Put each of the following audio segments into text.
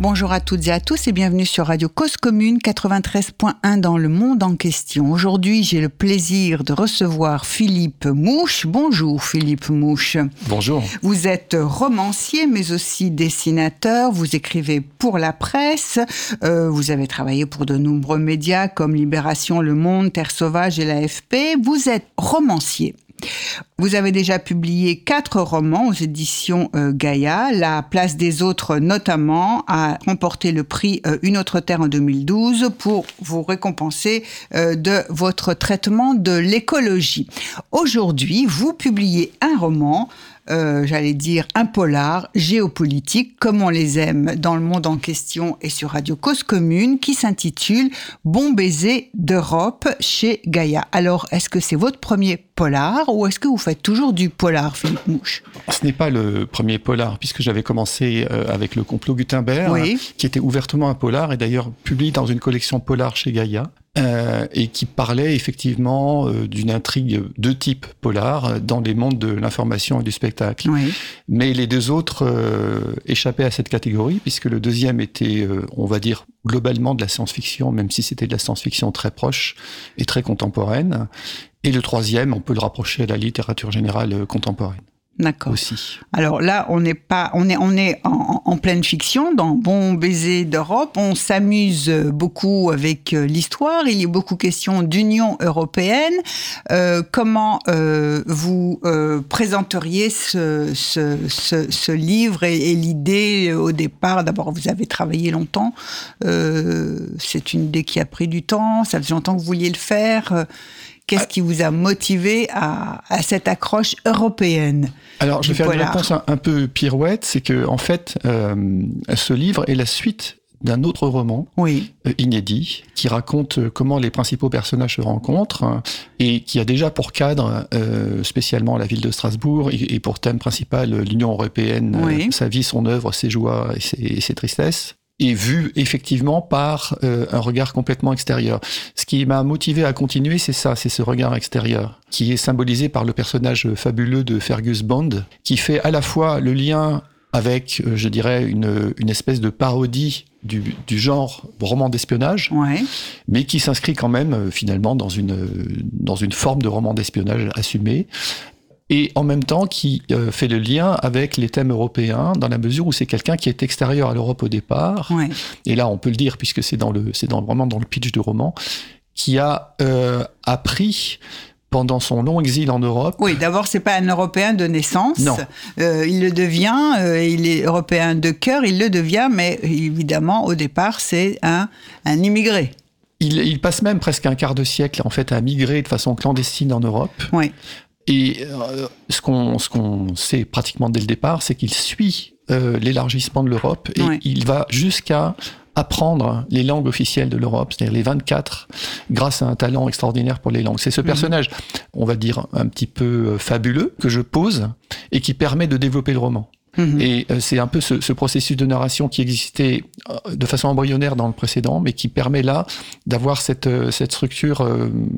Bonjour à toutes et à tous et bienvenue sur Radio Cause Commune 93.1 dans le monde en question. Aujourd'hui, j'ai le plaisir de recevoir Philippe Mouche. Bonjour Philippe Mouche. Bonjour. Vous êtes romancier mais aussi dessinateur. Vous écrivez pour la presse. Euh, vous avez travaillé pour de nombreux médias comme Libération, Le Monde, Terre Sauvage et l'AFP. Vous êtes romancier. Vous avez déjà publié quatre romans aux éditions euh, Gaïa. La place des autres, notamment, a remporté le prix euh, Une autre terre en 2012 pour vous récompenser euh, de votre traitement de l'écologie. Aujourd'hui, vous publiez un roman euh, j'allais dire, un polar géopolitique, comme on les aime dans le monde en question et sur Radio Cause Commune, qui s'intitule Bon baiser d'Europe chez Gaïa. Alors, est-ce que c'est votre premier polar ou est-ce que vous faites toujours du polar, Philippe Mouche? Ce n'est pas le premier polar, puisque j'avais commencé euh, avec le complot Gutenberg, qui était ouvertement un polar et d'ailleurs publié dans une collection polar chez Gaïa. Euh, et qui parlait effectivement euh, d'une intrigue de type polar euh, dans les mondes de l'information et du spectacle. Mais les deux autres échappaient à cette catégorie, puisque le deuxième était, on va dire, globalement de la science-fiction, même si c'était de la science-fiction très proche et très contemporaine. Et le troisième, on peut le rapprocher à la littérature générale contemporaine. D'accord. Alors là, on n'est pas, on est, on est en, pleine fiction dans Bon baiser d'Europe. On s'amuse beaucoup avec euh, l'histoire. Il y a beaucoup question d'Union européenne. Euh, comment euh, vous présenteriez ce, ce, livre et, l'idée au départ? D'abord, vous avez travaillé longtemps. C'est une idée qui a pris du temps. Ça faisait longtemps que vous vouliez le faire. Qu'est-ce qui vous a motivé à, cette accroche européenne? Alors, je vais faire une réponse un, peu pirouette. C'est que, en fait, euh, ce livre est la suite d'un autre roman oui. Euh, inédit qui raconte euh, comment les principaux personnages se rencontrent hein, et qui a déjà pour cadre spécialement la ville de Strasbourg et, pour thème principal l'Union européenne, sa vie, son œuvre, ses joies et ses tristesses est vu effectivement par euh, un regard complètement extérieur. Ce qui m'a motivé à continuer, c'est ça, c'est ce regard extérieur, qui est symbolisé par le personnage fabuleux de Fergus Bond, qui fait à la fois le lien avec, euh, je dirais, une, une espèce de parodie du, du genre roman d'espionnage, ouais. mais qui s'inscrit quand même euh, finalement dans une, dans une forme de roman d'espionnage assumé, et en même temps qui euh, fait le lien avec les thèmes européens dans la mesure où c'est quelqu'un qui est extérieur à l'Europe au départ. Et là, on peut le dire puisque c'est dans le, c'est dans vraiment dans le pitch du roman, qui a euh, appris pendant son long exil en Europe. Oui, d'abord, c'est pas un Européen de naissance. Non. Euh, il le devient, euh, il est Européen de cœur, il le devient, mais évidemment, au départ, c'est un, un immigré. Il, il, passe même presque un quart de siècle, en fait, à migrer de façon clandestine en Europe. Oui. Et euh, ce qu'on ce qu'on sait pratiquement dès le départ, c'est qu'il suit euh, l'élargissement de l'Europe et il va jusqu'à apprendre les langues officielles de l'Europe, c'est-à-dire les 24, grâce à un talent extraordinaire pour les langues. C'est ce mhm. personnage, on va dire, un petit peu euh, fabuleux, que je pose et qui permet de développer le roman. Mhm. Et euh, c'est un peu ce, ce, processus de narration qui existait euh, de façon embryonnaire dans le précédent, mais qui permet là d'avoir cette, euh, cette structure,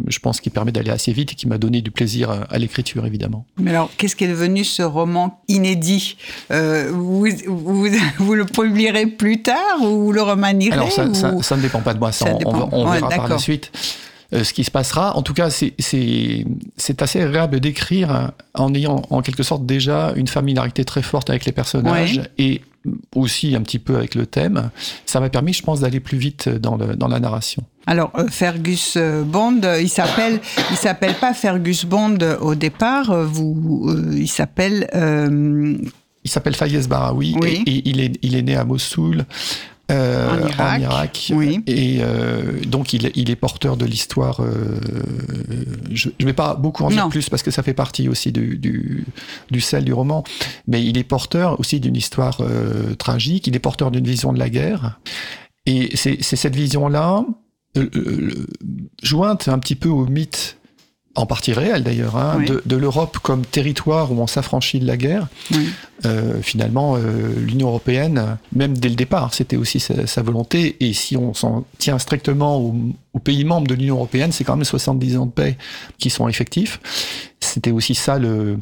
je pense, qui permet d'aller assez vite et qui m'a donné du plaisir à, l'écriture, évidemment. Mais alors, qu'est-ce qui est devenu ce roman inédit? Vous, vous, vous, le publierez plus tard ou vous le remanierez Alors, ça, ça, ça, ne dépend pas de moi, ça, on, on, verra par la suite. Euh, ce qui se passera. En tout cas, c'est assez agréable d'écrire en ayant en quelque sorte déjà une familiarité très forte avec les personnages et aussi un petit peu avec le thème. Ça m'a permis, je pense, d'aller plus vite dans, le, dans la narration. Alors euh, Fergus euh, Bond, il s'appelle, il s'appelle pas Fergus Bond au départ. Vous, il s'appelle. Il s'appelle Fayez Barawi et, et, il, est, il est né à Mossoul euh, en Irak. oui. Et euh, donc, il, il, est porteur de l'histoire. Euh, je ne vais pas beaucoup en dire plus parce que ça fait partie aussi du, du, du, sel du roman. Mais il est porteur aussi d'une histoire tragique. Il est porteur d'une vision de la guerre. Et c'est cette vision-là, jointe un petit peu au mythe en partie réelle d'ailleurs, hein, de, l'Europe comme territoire où on s'affranchit de la guerre. Euh, finalement, euh, l'Union européenne, même dès le départ, c'était aussi sa, volonté. Et si on s'en tient strictement aux, pays membres de l'Union européenne, c'est quand même 70 ans de paix qui sont effectifs. C'était aussi ça le,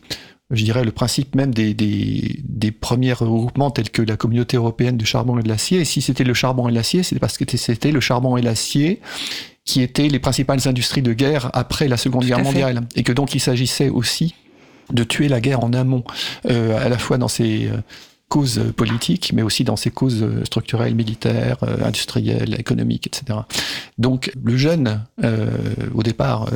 je dirais, le principe même des, des, des, premiers regroupements tels que la communauté européenne du charbon et de l'acier. Et si c'était le charbon et l'acier, c'était parce que c'était le charbon et l'acier qui étaient les principales industries de guerre après la Seconde Guerre mondiale. Et que donc il s'agissait aussi de tuer la guerre en amont, euh, à la fois dans ses euh, causes politiques, mais aussi dans ses causes euh, structurelles, militaires, euh, industrielles, économiques, etc. Donc le jeune, au départ,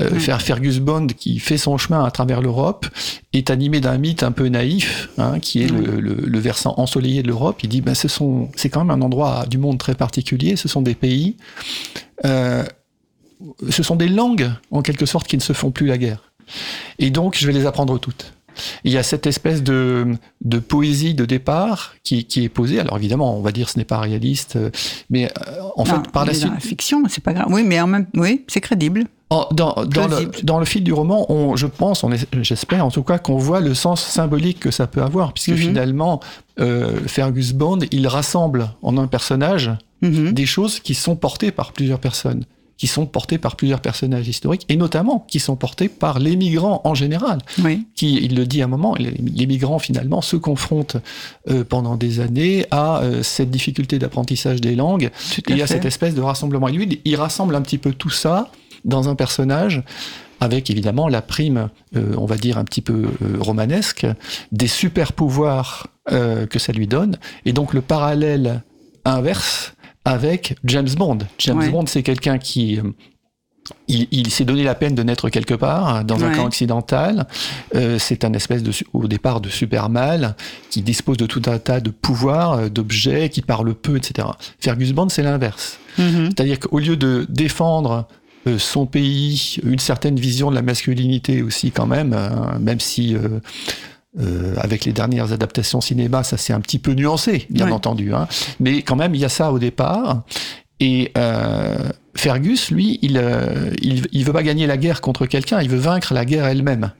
euh, Fergus Bond, qui fait son chemin à travers l'Europe, est animé d'un mythe un peu naïf, hein, qui est le, versant ensoleillé de l'Europe. Il dit, ben, ce sont, c'est quand même un endroit du monde très particulier. Ce sont des pays, euh, ce sont des langues en quelque sorte qui ne se font plus la guerre. Et donc, je vais les apprendre toutes. Il y a cette espèce de, de poésie de départ qui, qui, est posée. Alors évidemment, on va dire ce n'est pas réaliste, mais euh, en fait, par la suite, fiction, c'est pas grave. Oui, mais en même, oui, c'est crédible. Dans, dans, le, dans, le, fil du roman, on, je pense, j'espère en tout cas, qu'on voit le sens symbolique que ça peut avoir, puisque mhm. finalement, euh, Fergus Bond, il rassemble en un personnage mhm. des choses qui sont portées par plusieurs personnes qui sont portés par plusieurs personnages historiques, et notamment qui sont portés par les migrants en général. Oui. Qui, il le dit à un moment, les, migrants finalement se confrontent euh, pendant des années à euh, cette difficulté d'apprentissage des langues, et il y a cette espèce de rassemblement. Et lui, il rassemble un petit peu tout ça dans un personnage avec évidemment la prime, euh, on va dire un petit peu romanesque, des super pouvoirs que ça lui donne, et donc le parallèle inverse avec James Bond. James Bond, c'est quelqu'un qui euh, il, s'est donné la peine de naître quelque part, dans un camp occidental. Euh, c'est un espèce de, au départ de super mal qui dispose de tout un tas de pouvoirs, euh, d'objets, qui parle peu, etc. Fergus Bond, c'est l'inverse. Mm-hmm. C'est-à-dire qu'au lieu de défendre son pays, une certaine vision de la masculinité aussi quand même, hein, même si euh, avec les dernières adaptations cinéma, ça s'est un petit peu nuancé, bien entendu. Hein. Mais quand même, il y a ça au départ. Et euh, Fergus, lui, il, euh, il, il, veut pas gagner la guerre contre quelqu'un, il veut vaincre la guerre elle-même.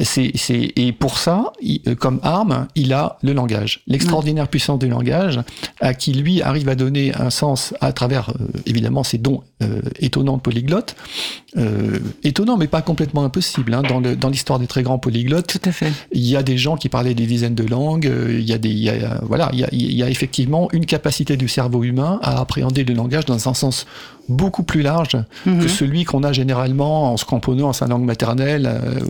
C'est, c'est, et pour ça, euh, comme arme, il a le langage, l'extraordinaire puissance du langage, à qui lui arrive à donner un sens à travers, euh, évidemment, ses dons étonnants de polyglotte. étonnant, mais pas complètement impossible. Hein. Dans, l'histoire des très grands polyglottes, Tout à fait. il y a des gens qui parlaient des dizaines de langues. il y a des, il y a, voilà, il y a, il y a effectivement une capacité du cerveau humain à appréhender le langage dans un sens beaucoup plus large mhm. que celui qu'on a généralement en se cramponnant à sa langue maternelle, euh,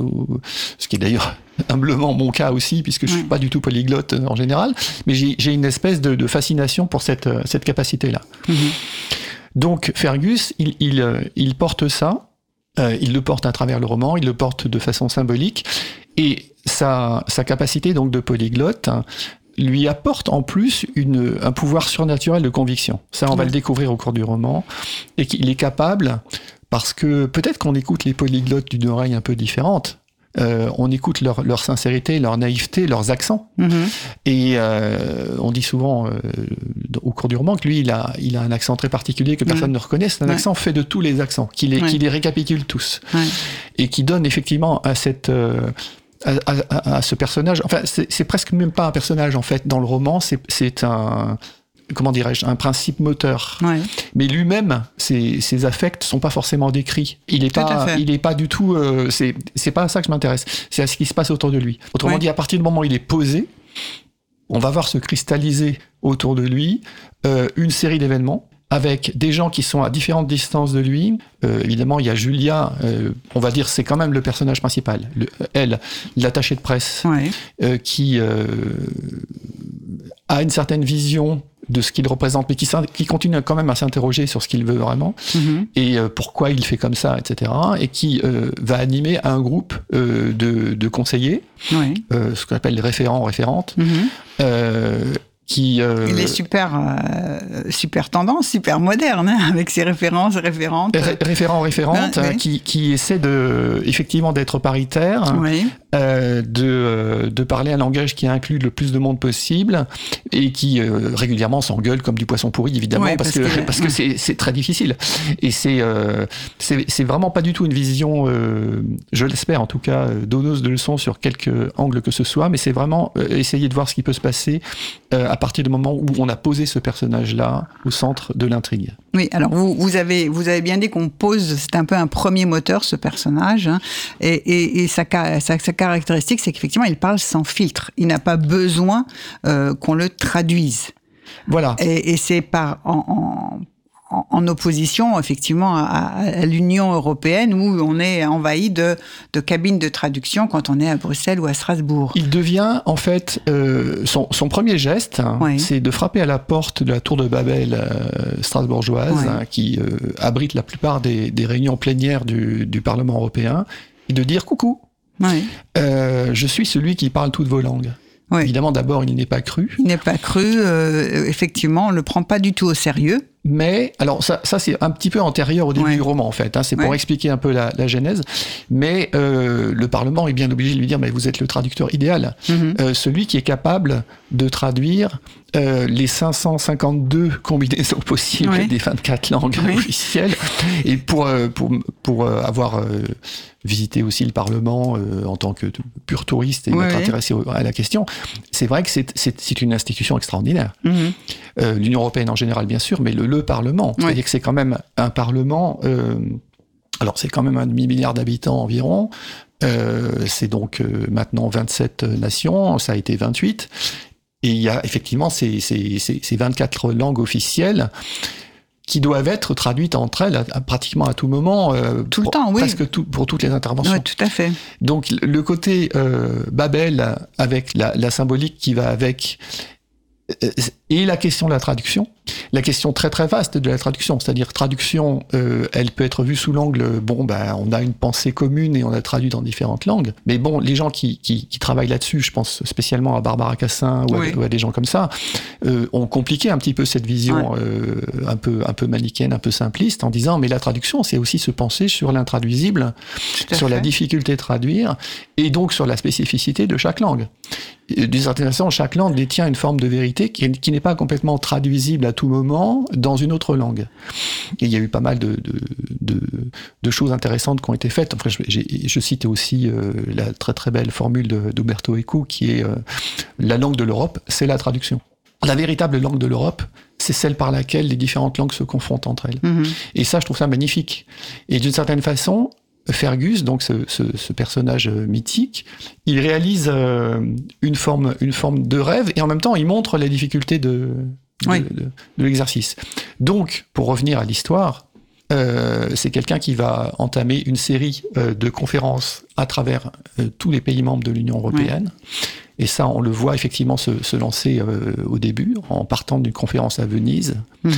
ce qui est d'ailleurs humblement mon cas aussi, puisque je suis pas du tout polyglotte euh, en général, mais j'ai une espèce de, fascination pour cette, euh, cette capacité-là. Mhm. Donc Fergus, il, il, il porte ça, il le porte à travers le roman, il le porte de façon symbolique, et sa, sa capacité donc de polyglotte, lui apporte en plus une, un pouvoir surnaturel de conviction. Ça, on va le découvrir au cours du roman. Et qu'il est capable, parce que peut-être qu'on écoute les polyglottes d'une oreille un peu différente, euh, on écoute leur, leur, sincérité, leur naïveté, leurs accents. Mm-hmm. Et euh, on dit souvent euh, au cours du roman que lui, il a, il a un accent très particulier que personne ne reconnaît. C'est un accent fait de tous les accents, qui les, qui les récapitule tous. Et qui donne effectivement à cette à, ce personnage. Enfin, c'est presque même pas un personnage en fait dans le roman. C'est un comment dirais-je, un principe moteur. Mais lui-même, ses, ses, affects sont pas forcément décrits. Il est pas, il est pas du tout. Euh, c'est pas à ça que je m'intéresse. C'est à ce qui se passe autour de lui. Autrement dit, à partir du moment où il est posé, on va voir se cristalliser autour de lui euh, une série d'événements avec des gens qui sont à différentes distances de lui. Euh, évidemment, il y a Julia, euh, on va dire, c'est quand même le personnage principal. Le, elle, l'attachée de presse, euh, qui a une certaine vision de ce qu'il représente, mais qui, qui, continue quand même à s'interroger sur ce qu'il veut vraiment mm-hmm. et pourquoi il fait comme ça, etc. Et qui va animer un groupe de, conseillers, ce qu'on appelle les référents, référentes, mm-hmm. Qui, euh, Il est super, euh, super tendance, super moderne, hein, avec ses références, référentes. référents, référentes, qui, qui essaie de, effectivement d'être paritaire, euh, de, euh, de parler un langage qui inclut le plus de monde possible et qui euh, régulièrement s'engueule comme du poisson pourri, évidemment, parce, que, parce que c'est très difficile. Et c'est c'est vraiment pas du tout une vision, je l'espère en tout cas, donneuse de leçons sur quelque angle que ce soit, mais c'est vraiment essayer de voir ce qui peut se passer à partir du moment où on a posé ce personnage-là au centre de l'intrigue. Oui, alors vous, vous, avez, vous avez bien dit qu'on pose, c'est un peu un premier moteur, ce personnage, hein, et, et, et sa, sa, sa, caractéristique, c'est qu'effectivement, il parle sans filtre. Il n'a pas besoin euh, qu'on le traduise. Voilà. Et, et c'est par en, en en opposition effectivement à, l'Union européenne où on est envahi de, de, cabines de traduction quand on est à Bruxelles ou à Strasbourg. Il devient en fait euh, son, son, premier geste, hein, c'est de frapper à la porte de la tour de Babel euh, strasbourgeoise hein, qui euh, abrite la plupart des, des réunions plénières du, du, Parlement européen et de dire coucou. je suis celui qui parle toutes vos langues. Évidemment, d'abord, il n'est pas cru. Il n'est pas cru, effectivement, on ne le prend pas du tout au sérieux. Mais, alors ça, ça c'est un petit peu antérieur au début du roman en fait, hein, c'est pour expliquer un peu la, la genèse, mais euh, le Parlement est bien obligé de lui dire, mais vous êtes le traducteur idéal, mm-hmm. euh, celui qui est capable de traduire euh, les 552 combinaisons possibles des 24 langues officielles, et pour, pour, pour avoir visité aussi le Parlement en tant que pur touriste et être intéressé à la question, c'est vrai que c'est une institution extraordinaire. Mm-hmm. L'Union européenne en général, bien sûr, mais le le Parlement. C'est-à-dire que c'est quand même un Parlement. Euh, alors c'est quand même un demi-milliard d'habitants environ. Euh, c'est donc euh, maintenant 27 nations, ça a été 28. Et il y a effectivement ces, ces, ces 24 langues officielles qui doivent être traduites entre elles pratiquement à tout moment. tout le temps, oui. Presque tout, pour toutes les interventions. Oui, tout à fait. Donc le côté Babel avec la, la, symbolique qui va avec et la question de la traduction, la question très très vaste de la traduction, c'est-à-dire traduction, euh, elle peut être vue sous l'angle, bon, ben, on a une pensée commune et on a traduit dans différentes langues, mais bon, les gens qui, qui, qui travaillent là-dessus, je pense spécialement à Barbara Cassin ou, à, des gens comme ça, euh, ont compliqué un petit peu cette vision euh, un peu un peu manichéenne, un peu simpliste, en disant, mais la traduction, c'est aussi se penser sur l'intraduisible, sur la difficulté de traduire, et donc sur la spécificité de chaque langue. D'une certaine façon, chaque langue détient une forme de vérité qui, qui n'est pas complètement traduisible à tout moment dans une autre langue. Et il y a eu pas mal de, de, de, choses intéressantes qui ont été faites. Enfin, je, je cite aussi euh, la très très belle formule d'Uberto Eco qui est euh, la langue de l'Europe, c'est la traduction. La véritable langue de l'Europe, c'est celle par laquelle les différentes langues se confrontent entre elles. Mm-hmm. Et ça, je trouve ça magnifique. Et d'une certaine façon, Fergus, donc ce, ce, ce, personnage mythique, il réalise euh, une, forme, une forme de rêve et en même temps il montre les difficultés de, de, de, de l'exercice. Donc, pour revenir à l'histoire, euh, c'est quelqu'un qui va entamer une série euh, de conférences à travers euh, tous les pays membres de l'Union européenne. Et ça, on le voit effectivement se, se lancer euh, au début, en partant d'une conférence à Venise, -hmm.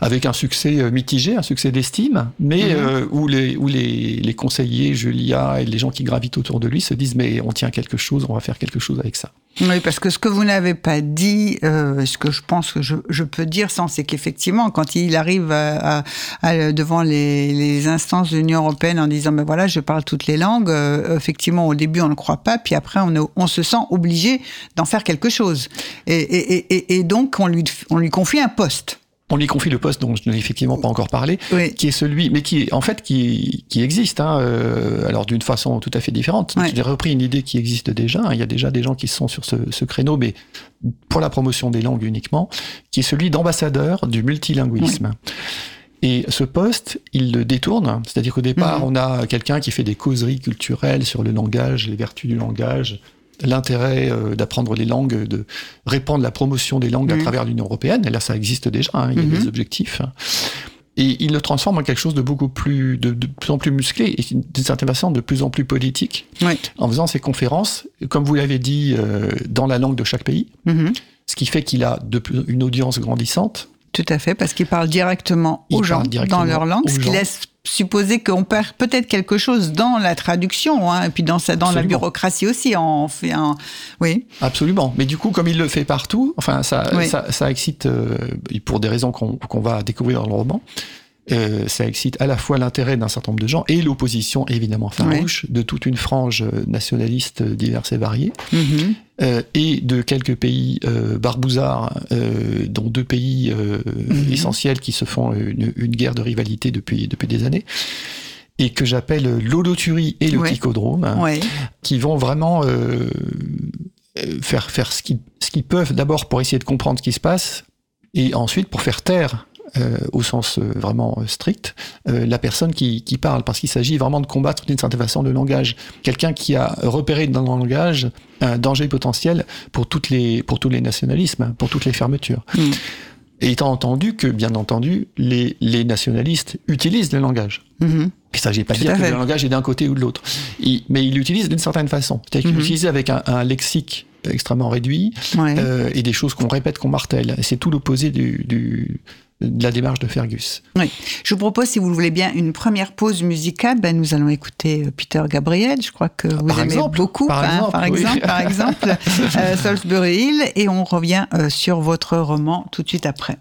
avec un succès euh, mitigé, un succès d'estime, mais -hmm. euh, où, les, où les, les, conseillers, Julia et les gens qui gravitent autour de lui se disent mais on tient quelque chose, on va faire quelque chose avec ça. Oui, parce que ce que vous n'avez pas dit, euh, ce que je pense que je, je peux dire sans, c'est qu'effectivement, quand il arrive à, à, à, devant les, les, instances de l'Union européenne en disant, ben voilà, je parle toutes les langues, effectivement, au début, on ne croit pas, puis après, on, on se sent obligé d'en faire quelque chose. Et, et, et, et, donc, on lui, on lui confie un poste on lui confie le poste dont je n'ai effectivement pas encore parlé, oui. qui est celui, mais qui en fait qui, qui existe, hein, euh, alors d'une façon tout à fait différente. J'ai repris une idée qui existe déjà. Hein, il y a déjà des gens qui sont sur ce, ce, créneau, mais pour la promotion des langues uniquement, qui est celui d'ambassadeur du multilinguisme. Oui. Et ce poste, il le détourne, c'est-à-dire qu'au départ, mmh. on a quelqu'un qui fait des causeries culturelles sur le langage, les vertus du langage, l'intérêt euh, d'apprendre les langues, de répandre la promotion des langues mmh. à travers l'Union européenne. Et là, ça existe déjà, hein, il y a mmh. des objectifs. Et il le transforme en quelque chose de beaucoup plus, de, de plus en plus musclé et d'une certaine façon de plus en plus politique, oui. en faisant ces conférences, comme vous l'avez dit, euh, dans la langue de chaque pays, mmh. ce qui fait qu'il a de, une audience grandissante Tout à fait, parce qu'ils parlent directement aux gens dans leur langue, ce qui laisse supposer qu'on perd peut-être quelque chose dans la traduction, hein, et puis dans, dans la bureaucratie aussi. En, fait un, oui. Absolument. Mais du coup, comme il le fait partout, enfin, ça, ça, ça, excite, euh, pour des raisons qu'on va découvrir dans le roman, euh, ça excite à la fois l'intérêt d'un certain nombre de gens et l'opposition évidemment farouche de toute une frange nationaliste diverse et variée, mm-hmm. euh, et de quelques pays euh, barbouzards, euh, dont deux pays euh, mm-hmm. essentiels qui se font une, une, guerre de rivalité depuis, depuis des années et que j'appelle l'holoturie et le ouais. ouais. qui vont vraiment euh, faire, faire ce qu'ils ce qu'ils peuvent d'abord pour essayer de comprendre ce qui se passe, et ensuite pour faire taire euh, au sens euh, vraiment euh, strict, euh, la personne qui, qui parle, parce qu'il s'agit vraiment de combattre d'une certaine façon le langage. Quelqu'un qui a repéré dans le langage un danger potentiel pour, toutes les, pour tous les nationalismes, pour toutes les fermetures. Mm. Et étant entendu que, bien entendu, les, les nationalistes utilisent le langage. Il ne s'agit pas de dire que le langage est d'un côté ou de l'autre. Mais il l'utilise d'une certaine façon. C'est-à-dire qu'il mm -hmm. l'utilise avec un, un lexique extrêmement réduit ouais. euh, et des choses qu'on répète, qu'on martèle. C'est tout l'opposé du, du, de la démarche de Fergus. Oui. Je vous propose, si vous le voulez bien, une première pause musicale. Ben, nous allons écouter euh, Peter Gabriel. Je crois que vous par aimez exemple, beaucoup, par hein, exemple, par, oui. exemple par exemple, euh, Salisbury Hill. Et on revient euh, sur votre roman tout de suite après.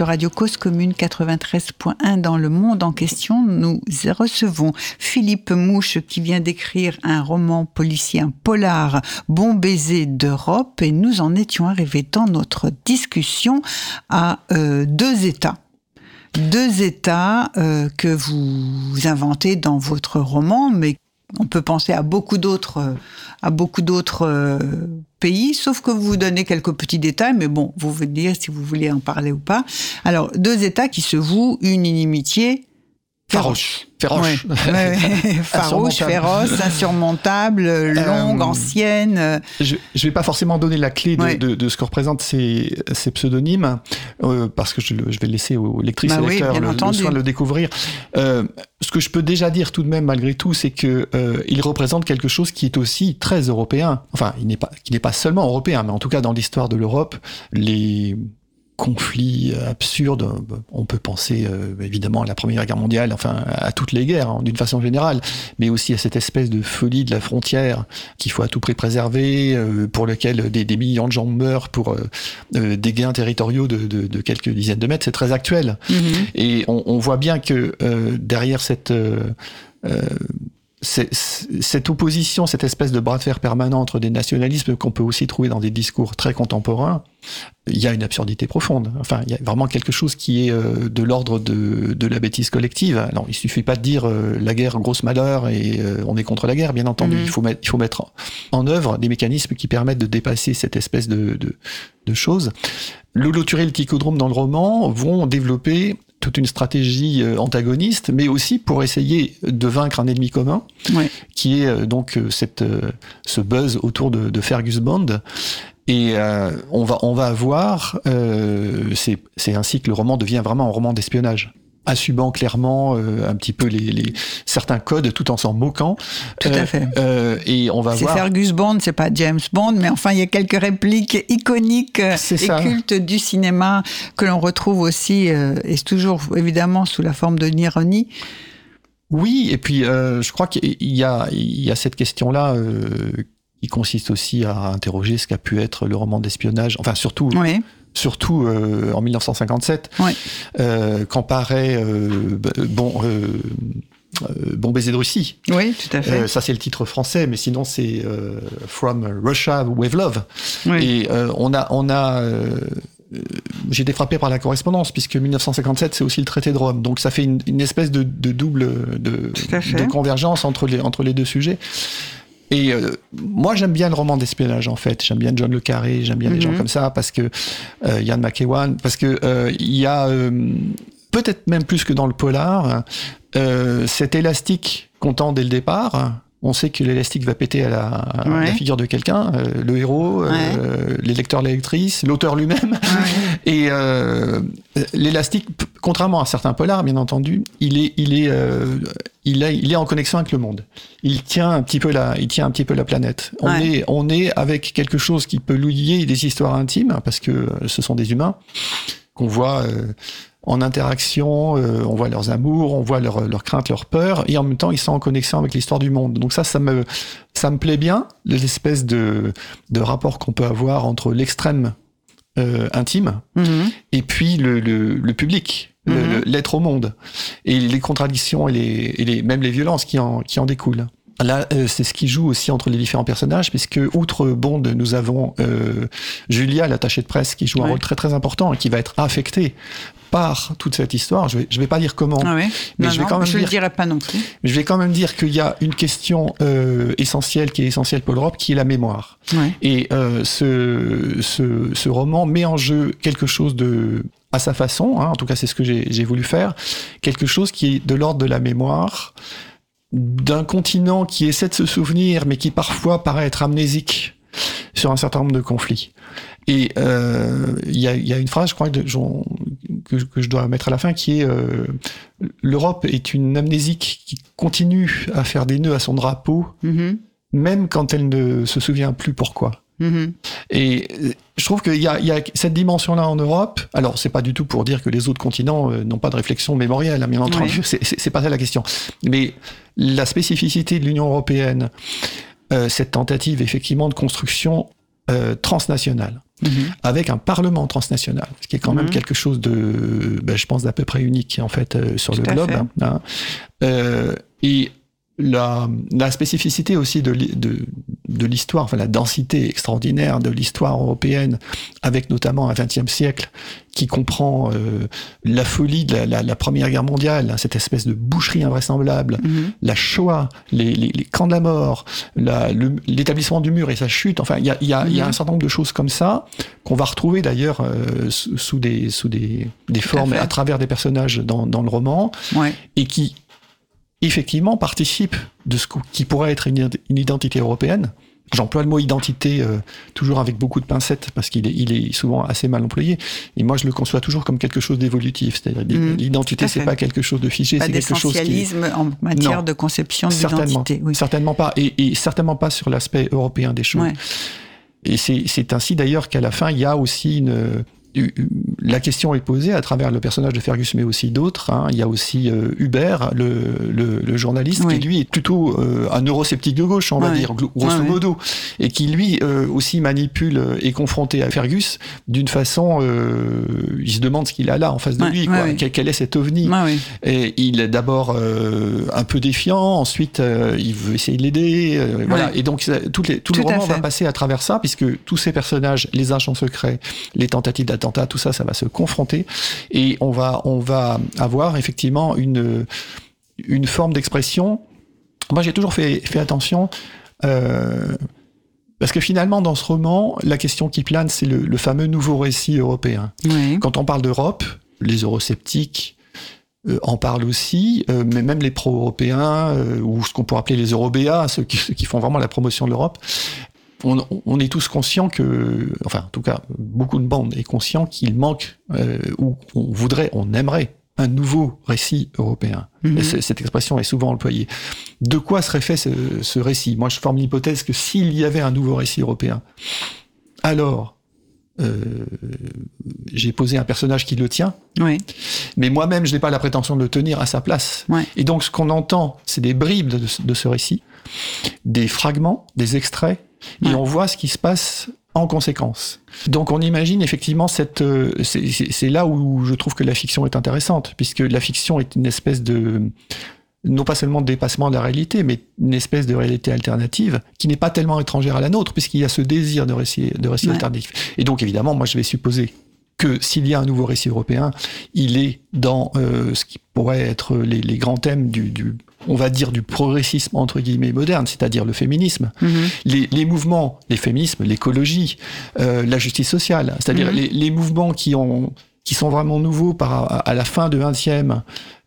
Sur Radio Cause Commune 93.1 dans le monde en question. Nous recevons Philippe Mouche qui vient d'écrire un roman policier, polar, Bon baiser d'Europe et nous en étions arrivés dans notre discussion à euh, deux États deux États euh, que vous inventez dans votre roman, mais on peut penser à beaucoup d'autres, euh, à beaucoup d'autres euh, pays, sauf que vous vous donnez quelques petits détails, mais bon, vous vous dire si vous voulez en parler ou pas. Alors, deux États qui se vouent une inimitié Farouche. Féroce. Farouche, féroce, insurmontable, euh, longue, ancienne. Je ne vais pas forcément donner la clé de, ce que représentent ces, pseudonymes, euh, parce que je, vais laisser aux lectrices bah et lecteurs le, le, soin de le découvrir. Euh, ce que je peux déjà dire tout de même, malgré tout, c'est que il représente quelque chose qui est aussi très européen. Enfin, il n'est pas, qui n'est pas seulement européen, mais en tout cas dans l'histoire de l'Europe, les conflits absurdes. On peut penser euh, évidemment à la Première Guerre mondiale, enfin à toutes les guerres hein, d'une façon générale, mais aussi à cette espèce de folie de la frontière qu'il faut à tout prix préserver, euh, pour lequel des, millions de gens meurent pour euh, des gains territoriaux de, quelques dizaines de mètres. C'est très actuel. Mm-hmm. Et on, on, voit bien que derrière cette cette opposition, cette espèce de bras de fer permanent entre des nationalismes qu'on peut aussi trouver dans des discours très contemporains, il y a une absurdité profonde. Enfin, il y a vraiment quelque chose qui est euh, de l'ordre de, de, la bêtise collective. Alors, il suffit pas de dire euh, la guerre, grosse malheur, et euh, on est contre la guerre, bien entendu. Mm-hmm. Il, faut mettre, il faut mettre en œuvre des mécanismes qui permettent de dépasser cette espèce de, de, de choses. L'holoturé et le ticodrome dans le roman vont développer toute une stratégie euh, antagoniste, mais aussi pour essayer de vaincre un ennemi commun, qui est euh, donc euh, cette, ce buzz autour de, de Fergus Bond. Et on va on va avoir, c'est ainsi que le roman devient vraiment un roman d'espionnage assumant clairement euh, un petit peu les, certains codes tout en s'en moquant. Tout à euh, fait. Euh, et on va voir. C'est Fergus Bond, c'est pas James Bond, mais enfin il y a quelques répliques iconiques et cultes du cinéma que l'on retrouve aussi, et c'est toujours évidemment sous la forme de l'ironie. Oui, et puis je crois qu'il y a, il y a cette question-là qui consiste aussi à interroger ce qu'a pu être le roman d'espionnage, enfin surtout. Oui surtout euh, en 1957, euh, quand paraît euh, bon. bon baiser de Russie. Oui, tout à fait. ça, c'est le titre français, mais sinon, c'est From Russia with Love. Et on a, on a j'ai été frappé par la correspondance, puisque 1957, c'est aussi le traité de Rome. Donc ça fait une, une espèce de, de double de, de, convergence entre les, entre les deux sujets. Et euh, moi, j'aime bien le roman d'espionnage, en fait. J'aime bien John Le Carré, j'aime bien les gens mhm. comme ça, parce que euh, Yann McEwan, parce que euh, il y a peut-être même plus que dans le polar cet élastique qu'on tend dès le départ on sait que l'élastique va péter à la, figure de quelqu'un, euh, le héros, euh, les lecteurs, les lectrices, l'auteur lui-même. Et euh, l'élastique, contrairement à certains polars, bien entendu, il est, il est, il, est, il est en connexion avec le monde. Il tient un petit peu la, il tient un petit peu la planète. On est, on est avec quelque chose qui peut lier des histoires intimes parce que ce sont des humains qu'on voit en interaction, euh, on voit leurs amours, on voit leurs leur craintes, leurs peurs, et en même temps ils sont en connexion avec l'histoire du monde. Donc ça, ça me, ça me plaît bien, l'espèce de, de rapport qu'on peut avoir entre l'extrême euh, intime mhm. et puis le, le, public, mhm. l'être au monde, et les contradictions et, les, et les, même les violences qui en, qui en découlent. Là, euh, c'est ce qui joue aussi entre les différents personnages, puisque outre Bond, nous avons euh, Julia, l'attachée de presse, qui joue un rôle très très important et qui va être affectée par toute cette histoire. Je vais, je vais pas dire comment, ah mais je vais quand même je dire, le dirai pas non plus. Je vais quand même dire qu'il y a une question euh, essentielle qui est essentielle pour l'Europe, qui est la mémoire. Et euh, ce, ce, ce roman met en jeu quelque chose de à sa façon, hein, en tout cas c'est ce que j'ai voulu faire, quelque chose qui est de l'ordre de la mémoire, d'un continent qui essaie de se souvenir, mais qui parfois paraît être amnésique sur un certain nombre de conflits. Et euh, il y, a, y, a, une phrase, je crois, que, que, je dois mettre à la fin, qui est euh, l'Europe est une amnésique qui continue à faire des nœuds à son drapeau, mm-hmm. même quand elle ne se souvient plus pourquoi. Mm-hmm. Et je trouve qu'il y, y a, cette dimension-là en Europe. Alors, c'est pas du tout pour dire que les autres continents euh, n'ont pas de réflexion mémorielle, hein, bien entendu. C'est pas ça la question. Mais la spécificité de l'Union européenne, euh, cette tentative effectivement de construction transnationale, mhm. avec un parlement transnational, ce qui est quand même mhm. quelque chose de, ben, je pense, d'à peu près unique en fait euh, sur le globe. Hein. Euh, et la, la, spécificité aussi de, de, de l'histoire, enfin la densité extraordinaire de l'histoire européenne, avec notamment un XXe siècle qui comprend euh, la folie de la, la, Première Guerre mondiale, hein, cette espèce de boucherie invraisemblable, mhm. la Shoah, les, les, les, camps de la mort, l'établissement du mur et sa chute. Enfin, il y a, y, a, y a, un mhm. certain nombre de choses comme ça qu'on va retrouver d'ailleurs euh, sous, des, sous des, des formes, à, à, travers des personnages dans, dans le roman, ouais. et qui effectivement participe de ce qui pourrait être une, identité européenne. J'emploie le mot identité euh, toujours avec beaucoup de pincettes parce qu'il est, il est souvent assez mal employé. Et moi, je le conçois toujours comme quelque chose d'évolutif. C'est-à-dire mmh, l'identité, c'est pas quelque chose de figé, c'est quelque chose qui. en matière de conception d'identité. Oui. Certainement pas, et, et, certainement pas sur l'aspect européen des choses. Ouais. Et c'est ainsi d'ailleurs qu'à la fin, il y a aussi une, la question est posée à travers le personnage de Fergus, mais aussi d'autres. Hein. Il y a aussi euh, Hubert, le, le, le journaliste, oui. qui lui est plutôt euh, un eurosceptique de gauche, on va dire, grosso modo, et qui lui euh, aussi manipule et confronté à Fergus d'une façon. Il se demande ce qu'il a là en face de lui, quoi. Quel, quel, est cet ovni? Et il est d'abord un peu défiant, ensuite il veut essayer de l'aider, voilà. Et donc toutes les, tout, tout le roman va passer à travers ça, puisque tous ces personnages, les agents secrets, les tentatives attentats, tout ça, ça va se confronter et on va, on va avoir effectivement une, une forme d'expression. Moi, j'ai toujours fait, fait attention. Euh, parce que finalement, dans ce roman, la question qui plane, c'est le, le, fameux nouveau récit européen. Oui. Quand on parle d'Europe, les eurosceptiques euh, en parlent aussi, euh, mais même les pro-européens, euh, ou ce qu'on pourrait appeler les eurobéas, ceux qui, ceux qui font vraiment la promotion de l'Europe, on, on, est tous conscients que, enfin, en tout cas, beaucoup de bandes est conscient qu'il manque, euh, ou on voudrait, on aimerait un nouveau récit européen. -hmm. Cette expression est souvent employée. De quoi serait fait ce, ce récit? Moi, je forme l'hypothèse que s'il y avait un nouveau récit européen, alors euh, j'ai posé un personnage qui le tient, oui. mais moi-même, je n'ai pas la prétention de le tenir à sa place. Ouais. Et donc, ce qu'on entend, c'est des bribes de, de, ce récit, des fragments, des extraits, et ouais. on voit ce qui se passe en conséquence. Donc on imagine effectivement cette... Euh, c'est là où je trouve que la fiction est intéressante, puisque la fiction est une espèce de non pas seulement de dépassement de la réalité, mais une espèce de réalité alternative qui n'est pas tellement étrangère à la nôtre, puisqu'il y a ce désir de récit, de récit ouais. alternatif. Et donc évidemment, moi je vais supposer que s'il y a un nouveau récit européen, il est dans euh, ce qui pourrait être les, les grands thèmes du, du, on va dire, du progressisme entre guillemets moderne, c'est-à-dire le féminisme, mm -hmm. les, les, mouvements, les féminismes, l'écologie, euh, la justice sociale, c'est-à-dire mm -hmm. les, les, mouvements qui ont qui sont vraiment nouveaux par, à, à la fin du 20e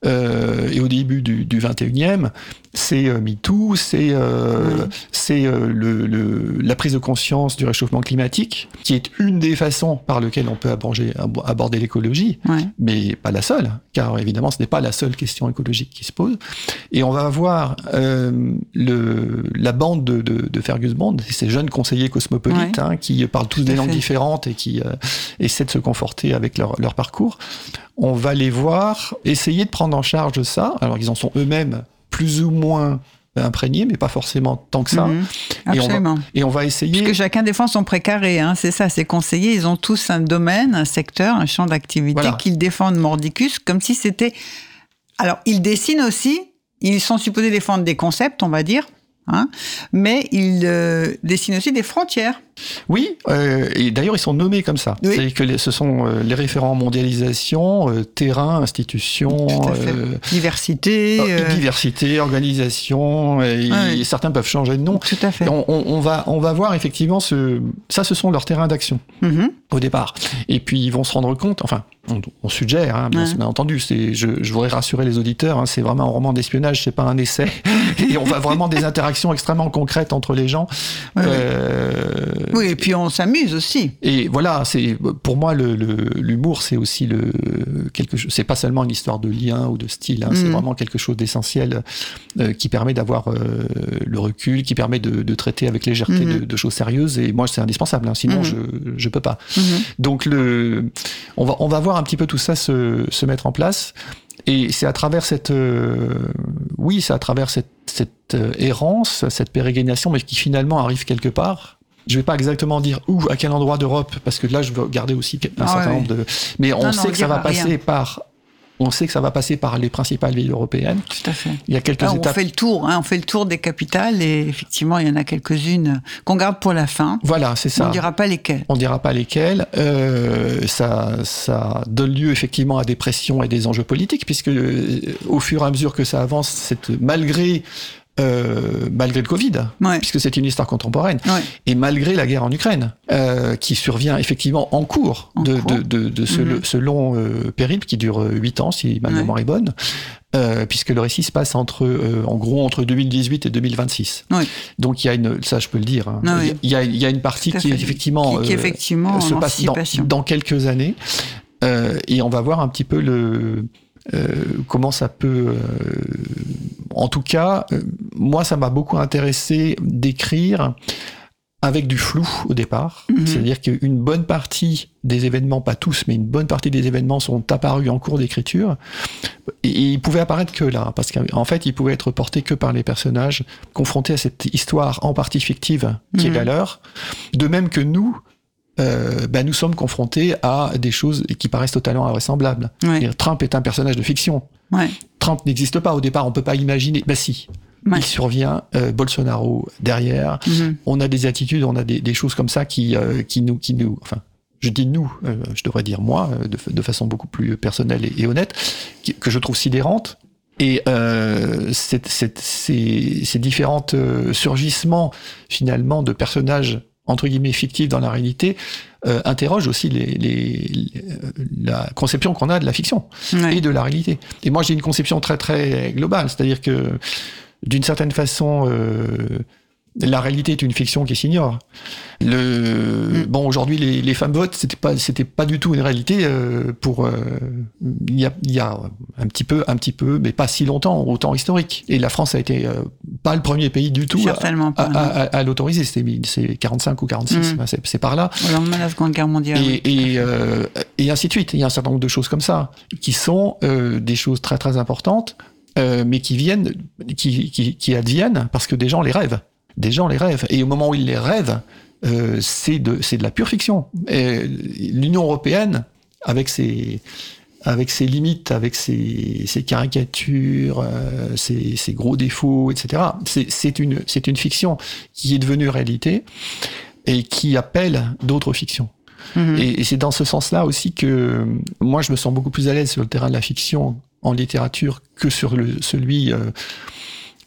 euh, et au début du, du 21e, c'est euh, MeToo, c'est euh, c'est le, le, la prise de conscience du réchauffement climatique, qui est une des façons par lesquelles on peut aborder, aborder l'écologie, mais pas la seule, car évidemment ce n'est pas la seule question écologique qui se pose. Et on va avoir le, la bande de, de, de Fergus Bond, ces jeunes conseillers cosmopolites hein, qui parlent tous des langues fait. différentes et qui essaient de se conforter avec leur, leur parcours. On va les voir essayer de prendre en charge ça. Alors ils en sont eux-mêmes plus ou moins imprégné, mais pas forcément tant que ça. Mmh, et, on va, et, on va, essayer. Puisque chacun défend son précaré, hein, c'est ça, ces conseillers, ils ont tous un domaine, un secteur, un champ d'activité voilà. qu'ils défendent mordicus, comme si c'était. Alors, ils dessinent aussi, ils sont supposés défendre des concepts, on va dire, hein, mais ils euh, dessinent aussi des frontières. Oui, euh, et d'ailleurs ils sont nommés comme ça. Oui. C'est que les, ce sont euh, les référents mondialisation, euh, terrain, institution, euh, diversité, diversité, organisation. Et, oui. et, certains peuvent changer de nom. Tout à fait. On, on, on, va on va voir effectivement ce ça, ce sont leurs terrains d'action mm -hmm. au départ. Et puis ils vont se rendre compte. Enfin, on, on suggère, hein, bien, ouais. bien, entendu. C'est je, je, voudrais rassurer les auditeurs. Hein, c'est vraiment un roman d'espionnage, c'est pas un essai. et on va vraiment des interactions extrêmement concrètes entre les gens. Ouais, oui, et puis on s'amuse aussi. Et voilà, c'est pour moi l'humour, c'est aussi le quelque chose. C'est pas seulement une histoire de lien ou de style. Hein, mmh. C'est vraiment quelque chose d'essentiel euh, qui permet d'avoir euh, le recul, qui permet de, de traiter avec légèreté mmh. de, de, choses sérieuses. Et moi, c'est indispensable. Hein, sinon, mmh. je je peux pas. Donc le, on va on va voir un petit peu tout ça se se mettre en place. Et c'est à travers cette, euh, oui, c'est à travers cette, cette euh, errance, cette pérégrination, mais qui finalement arrive quelque part, je vais pas exactement dire où, à quel endroit d'Europe, parce que là, je veux garder aussi un ah certain nombre de. Mais on sait que ça va passer par on sait que ça va passer par les principales villes européennes. Tout à fait. Il y a quelques étapes. On fait le tour, hein, on fait le tour des capitales et effectivement, il y en a quelques-unes qu'on garde pour la fin. Voilà, c'est ça. On ne dira pas lesquelles. On ne dira pas lesquelles. Euh, ça, ça donne lieu effectivement à des pressions et des enjeux politiques, puisque euh, au fur et à mesure que ça avance, c'est malgré euh, malgré le Covid, puisque c'est une histoire contemporaine, et malgré la guerre en Ukraine, euh, qui survient effectivement en cours de, De, de, ce, mhm. long euh, périple qui dure huit ans, si ma mémoire est bonne, puisque le récit se passe entre, en gros, entre 2018 et 2026. Donc il y a une, ça je peux le dire, hein. il, y a, y a, une partie qui est effectivement, qui, effectivement se passe dans, dans, quelques années, et on va voir un petit peu le euh, comment ça peut... Euh, en tout cas, euh, moi, ça m'a beaucoup intéressé d'écrire avec du flou au départ. Mhm. C'est-à-dire qu'une bonne partie des événements, pas tous, mais une bonne partie des événements sont apparus en cours d'écriture. Et, ils pouvaient apparaître que là, parce qu'en fait, ils pouvaient être portés que par les personnages confrontés à cette histoire en partie fictive qui est mhm. la leur. De même que nous, euh, ben nous sommes confrontés à des choses qui paraissent totalement invraisemblables. Trump est un personnage de fiction. Trump n'existe pas au départ, on peut pas imaginer. Ben si, il survient, euh, Bolsonaro derrière. Mhm. On a des attitudes, on a des, choses comme ça qui, euh, qui nous, qui nous, enfin, je dis nous, je devrais dire moi, de, façon beaucoup plus personnelle et, honnête, que je trouve sidérante. Et ces, différents surgissements finalement de personnages entre guillemets fictif dans la réalité euh, interroge aussi les, les, la conception qu'on a de la fiction et de la réalité. Et moi j'ai une conception très très globale, c'est-à-dire que d'une certaine façon euh, la réalité est une fiction qui s'ignore. Le mm. bon aujourd'hui les, les, femmes votent c'était pas c'était pas du tout une réalité euh, pour euh, il y, a, y a un petit peu un petit peu mais pas si longtemps au temps historique. Et la France a été euh, pas le premier pays du tout à, à, à, l'autoriser. C'était c'est 45 ou 46 mm. c'est par là. Au lendemain de la Seconde Guerre mondiale et, et, et, ainsi de suite. Il y a un certain nombre de choses comme ça qui sont des choses très très importantes mais qui viennent qui, qui, qui adviennent parce que des gens les rêvent des gens les rêvent. Et au moment où ils les rêvent, euh, c'est de, de la pure fiction. L'Union européenne, avec ses, avec ses limites, avec ses, ses caricatures, euh, ses, ses, gros défauts, etc., c'est une, une fiction qui est devenue réalité et qui appelle d'autres fictions. Mm-hmm. Et, et c'est dans ce sens-là aussi que moi, je me sens beaucoup plus à l'aise sur le terrain de la fiction en littérature que sur le, celui euh,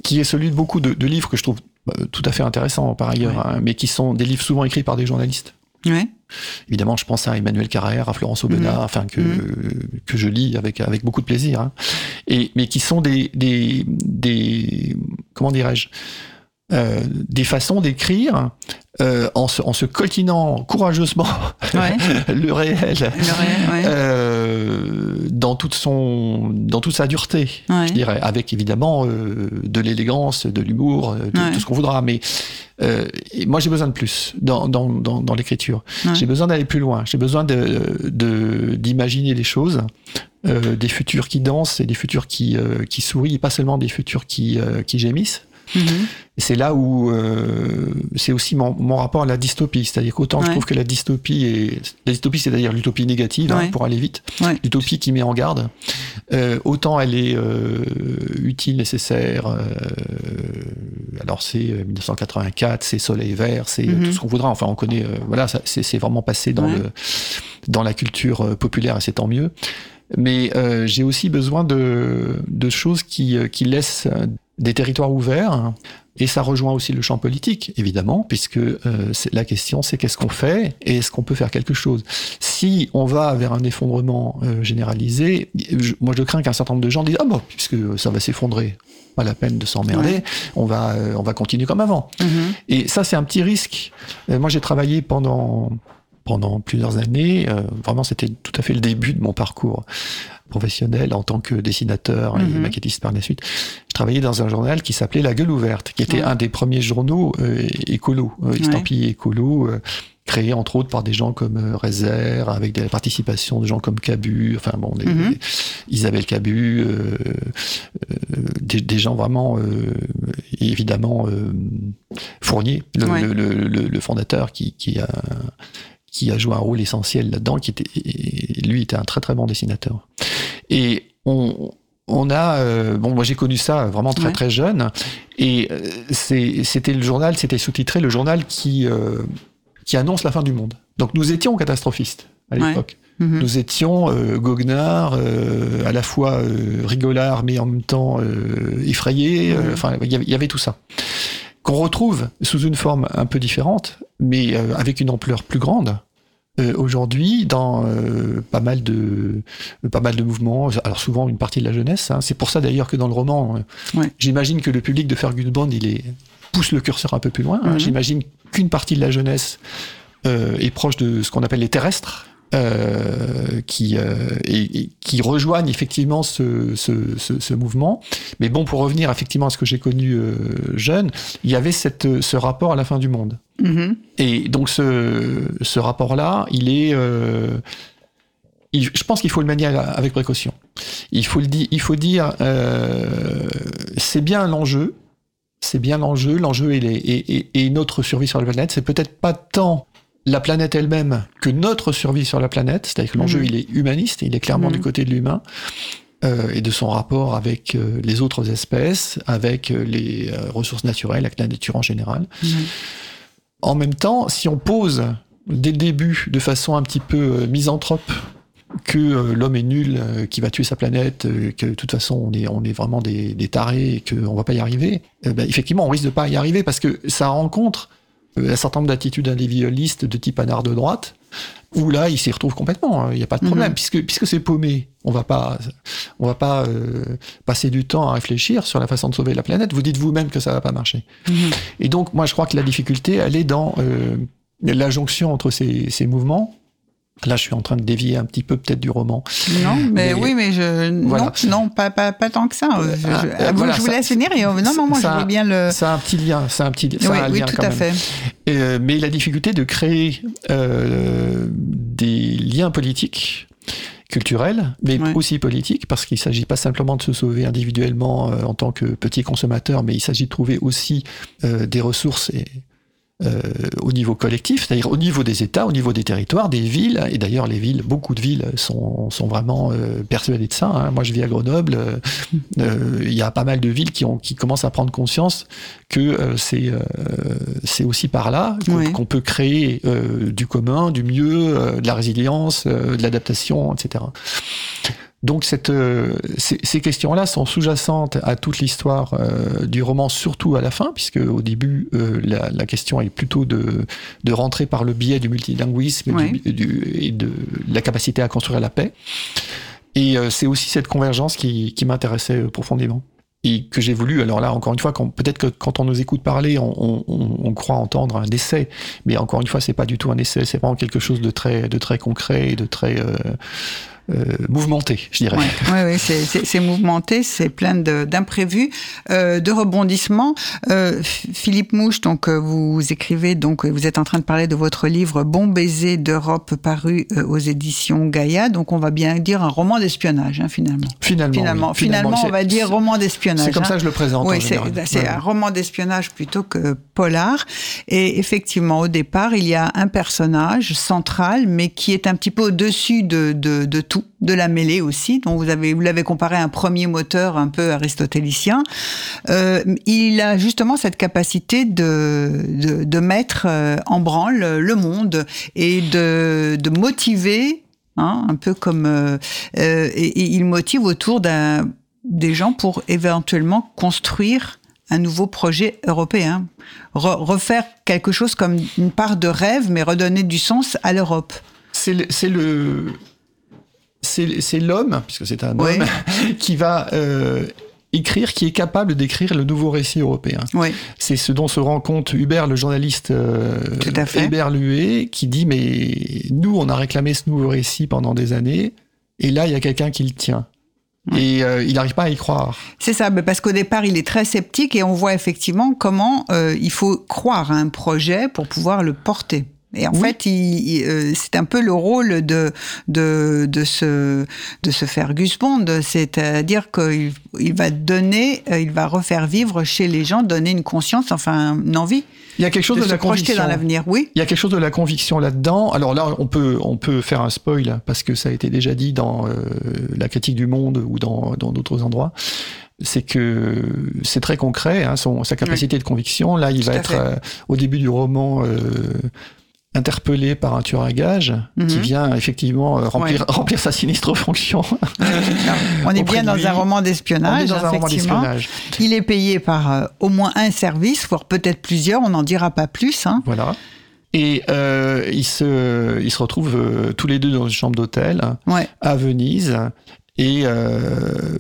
qui est celui de beaucoup de, de livres que je trouve euh, tout à fait intéressants par ailleurs, hein, mais qui sont des livres souvent écrits par des journalistes. Ouais. Évidemment, je pense à Emmanuel Carrère, à Florence Aubenas, mhm. enfin que mhm. que je lis avec avec beaucoup de plaisir, hein. et mais qui sont des des des comment dirais-je euh, des façons d'écrire euh, en, se, en se coltinant courageusement le réel, euh, dans toute son dans toute sa dureté, je dirais, avec évidemment euh, de l'élégance, de l'humour, euh, tout ce qu'on voudra, mais moi j'ai besoin de plus dans dans dans, dans l'écriture. J'ai besoin d'aller plus loin. J'ai besoin de d'imaginer les choses. des futurs qui dansent et des futurs qui, qui sourient, pas seulement des futurs qui, qui gémissent. Mhm. C'est là où euh, c'est aussi mon, mon, rapport à la dystopie, c'est-à-dire qu'autant je trouve que la dystopie est la dystopie, c'est-à-dire l'utopie négative hein, pour aller vite, l'utopie qui met en garde, euh, autant elle est euh, utile, nécessaire. Alors c'est 1984, c'est Soleil Vert, c'est mhm. tout ce qu'on voudra. Enfin, on connaît, voilà, c'est vraiment passé dans le dans la culture populaire et c'est tant mieux mais euh, j'ai aussi besoin de, de choses qui, qui laissent des territoires ouverts. Et ça rejoint aussi le champ politique, évidemment, puisque euh, la question c'est qu'est-ce qu'on fait et est-ce qu'on peut faire quelque chose? Si on va vers un effondrement euh, généralisé, moi je crains qu'un certain nombre de gens disent ah bon puisque ça va s'effondrer, pas la peine de s'emmerder, on va euh, on va continuer comme avant. Mm-hmm. Et ça c'est un petit risque. moi j'ai travaillé pendant pendant plusieurs années. vraiment, c'était tout à fait le début de mon parcours professionnel en tant que dessinateur et mhm. maquettiste par la suite. Je travaillais dans un journal qui s'appelait La Gueule ouverte, qui était un des premiers journaux euh, écolos, euh, estampillés écolo. Euh, créé entre autres par des gens comme euh, Rezer, avec des participations de gens comme Cabu, enfin bon, mhm. Isabelle Cabu, euh, des, gens vraiment, évidemment, Fournier, le, fondateur qui, qui, a, qui a joué un rôle essentiel là-dedans, qui était, lui était un très très bon dessinateur. Et on, on a, euh, bon, moi j'ai connu ça vraiment très très jeune, et euh, c'était le journal, c'était sous-titré le journal qui euh, qui annonce la fin du monde. Donc nous étions catastrophistes à l'époque. Mhm. Nous étions goguenards, à la fois rigolards mais en même temps effrayés. Enfin, il y avait tout ça qu'on retrouve sous une forme un peu différente, mais avec une ampleur plus grande. Euh, aujourd'hui dans euh, pas mal de pas mal de mouvements. Alors souvent une partie de la jeunesse. Hein. C'est pour ça d'ailleurs que dans le roman, euh, j'imagine que le public de Fergus Bond, il est pousse le curseur un peu plus loin. Hein. Mhm. J'imagine qu'une partie de la jeunesse est proche de ce qu'on appelle les terrestres. Euh, qui, euh, et, qui rejoignent effectivement ce, ce, ce, ce, mouvement. Mais bon, pour revenir effectivement à ce que j'ai connu euh, jeune, il y avait cette, ce rapport à la fin du monde. Mm-hmm. Et donc ce, ce rapport-là, il est... Euh, je pense qu'il faut le manier avec précaution. Il faut, le dire, il faut dire, c'est bien l'enjeu, c'est bien l'enjeu, l'enjeu est, est, est, notre survie sur la planète, c'est peut-être pas tant la planète elle-même que notre survie sur la planète. C'est-à-dire que l'enjeu, mhm. il est humaniste, il est clairement du mhm. côté de l'humain. Euh, et de son rapport avec euh, les autres espèces, avec euh, les ressources naturelles, avec la nature en général. En même temps, si on pose dès le début, de façon un petit peu misanthrope, que l'homme est nul, qu'il va tuer sa planète, que de toute façon on est, vraiment des, tarés et qu'on va pas y arriver, ben, effectivement on risque de pas y arriver parce que ça rencontre euh, un certain nombre d'attitudes individualistes de type anard de droite, où là, il s'y retrouve complètement. Hein, il n'y a pas de problème, mhm. puisque puisque c'est paumé. On va pas on va pas euh, passer du temps à réfléchir sur la façon de sauver la planète. Vous dites vous-même que ça va pas marcher. Mhm. Et donc, moi, je crois que la difficulté, elle est dans euh, la jonction entre ces, ces mouvements Là, je suis en train de dévier un petit peu peut-être du roman. Non, mais, oui, mais je non, non, pas, pas, pas tant que ça. Je, ah, euh, je vous laisse finir. Et, non, non, moi, je veux bien le. C'est un petit lien, c'est un petit, ça oui, un oui, tout à fait. Euh, mais la difficulté de créer euh, des liens politiques culturels, mais aussi politiques, parce qu'il ne s'agit pas simplement de se sauver individuellement euh, en tant que petit consommateur, mais il s'agit de trouver aussi euh, des ressources et euh, au niveau collectif, c'est-à-dire au niveau des États, au niveau des territoires, des villes, et d'ailleurs les villes, beaucoup de villes sont, sont vraiment euh, persuadées de ça. Hein. Moi je vis à Grenoble, euh, il y a pas mal de villes qui, ont, qui commencent à prendre conscience que c'est c'est aussi par là qu'on peut créer du commun, du mieux, de la résilience, de l'adaptation, etc. Donc cette, euh, ces, questions-là sont sous-jacentes à toute l'histoire euh, du roman, surtout à la fin, puisque au début euh, la, question est plutôt de, de rentrer par le biais du multilinguisme et, de la capacité à construire la paix. Et c'est aussi cette convergence qui, m'intéressait profondément et que j'ai voulu. Alors là, encore une fois, peut-être que quand on nous écoute parler, on, croit entendre un essai, mais encore une fois, c'est pas du tout un essai, c'est vraiment quelque chose de très, de très concret et de très euh, mouvementé, je dirais. Oui, ouais, c'est mouvementé, c'est plein d'imprévus, euh, de rebondissements. Euh, Philippe Mouche, donc vous écrivez, donc vous êtes en train de parler de votre livre Bon baiser d'Europe paru aux éditions Gaïa. Donc on va bien dire un roman d'espionnage, hein, finalement. Finalement, finalement, finalement, on va dire roman d'espionnage. C'est comme ça que je le présente. Oui, c'est un roman d'espionnage plutôt que polar. Et effectivement, au départ, il y a un personnage central, mais qui est un petit peu au-dessus de, de, de tout de la mêlée aussi, dont vous avez vous l'avez comparé à un premier moteur un peu aristotélicien. Euh, il a justement cette capacité de, de, mettre euh, en branle le monde et de, de motiver, hein, un peu comme euh, et, il motive autour d'un des gens pour éventuellement construire un nouveau projet européen, refaire quelque chose comme une part de rêve, mais redonner du sens à l'Europe. C'est le, c'est l'homme, puisque c'est un homme, qui va euh, écrire, qui est capable d'écrire le nouveau récit européen. C'est ce dont se rend compte Hubert, le journaliste euh, Hubert Luet, qui dit mais nous, on a réclamé ce nouveau récit pendant des années, et là, il y a quelqu'un qui le tient. Et euh, il n'arrive pas à y croire. C'est ça, parce qu'au départ, il est très sceptique et on voit effectivement comment il faut croire à un projet pour pouvoir le porter. Et en fait, euh, c'est un peu le rôle de, de, de, ce, de ce Fergus Bond, c'est-à-dire qu'il il va donner, euh, il va refaire vivre chez les gens, donner une conscience, enfin une envie. Il y a quelque chose de, la conviction. dans l'avenir, oui. Il y a quelque chose de la conviction là-dedans. Alors là, on peut, on peut faire un spoil parce que ça a été déjà dit dans euh, la critique du monde ou dans dans d'autres endroits. C'est que c'est très concret, hein, son, sa capacité de conviction. Là, il Tout va être euh, au début du roman euh, interpellé par un tueur à gages qui Mhm. vient effectivement euh, remplir, remplir sa sinistre fonction. On est bien dans un roman d'espionnage. Il est payé par euh, au moins un service, voire peut-être plusieurs, on n'en dira pas plus. Hein. Voilà. Et euh, ils, se, ils se retrouvent euh, tous les deux dans une chambre d'hôtel Ouais. à Venise et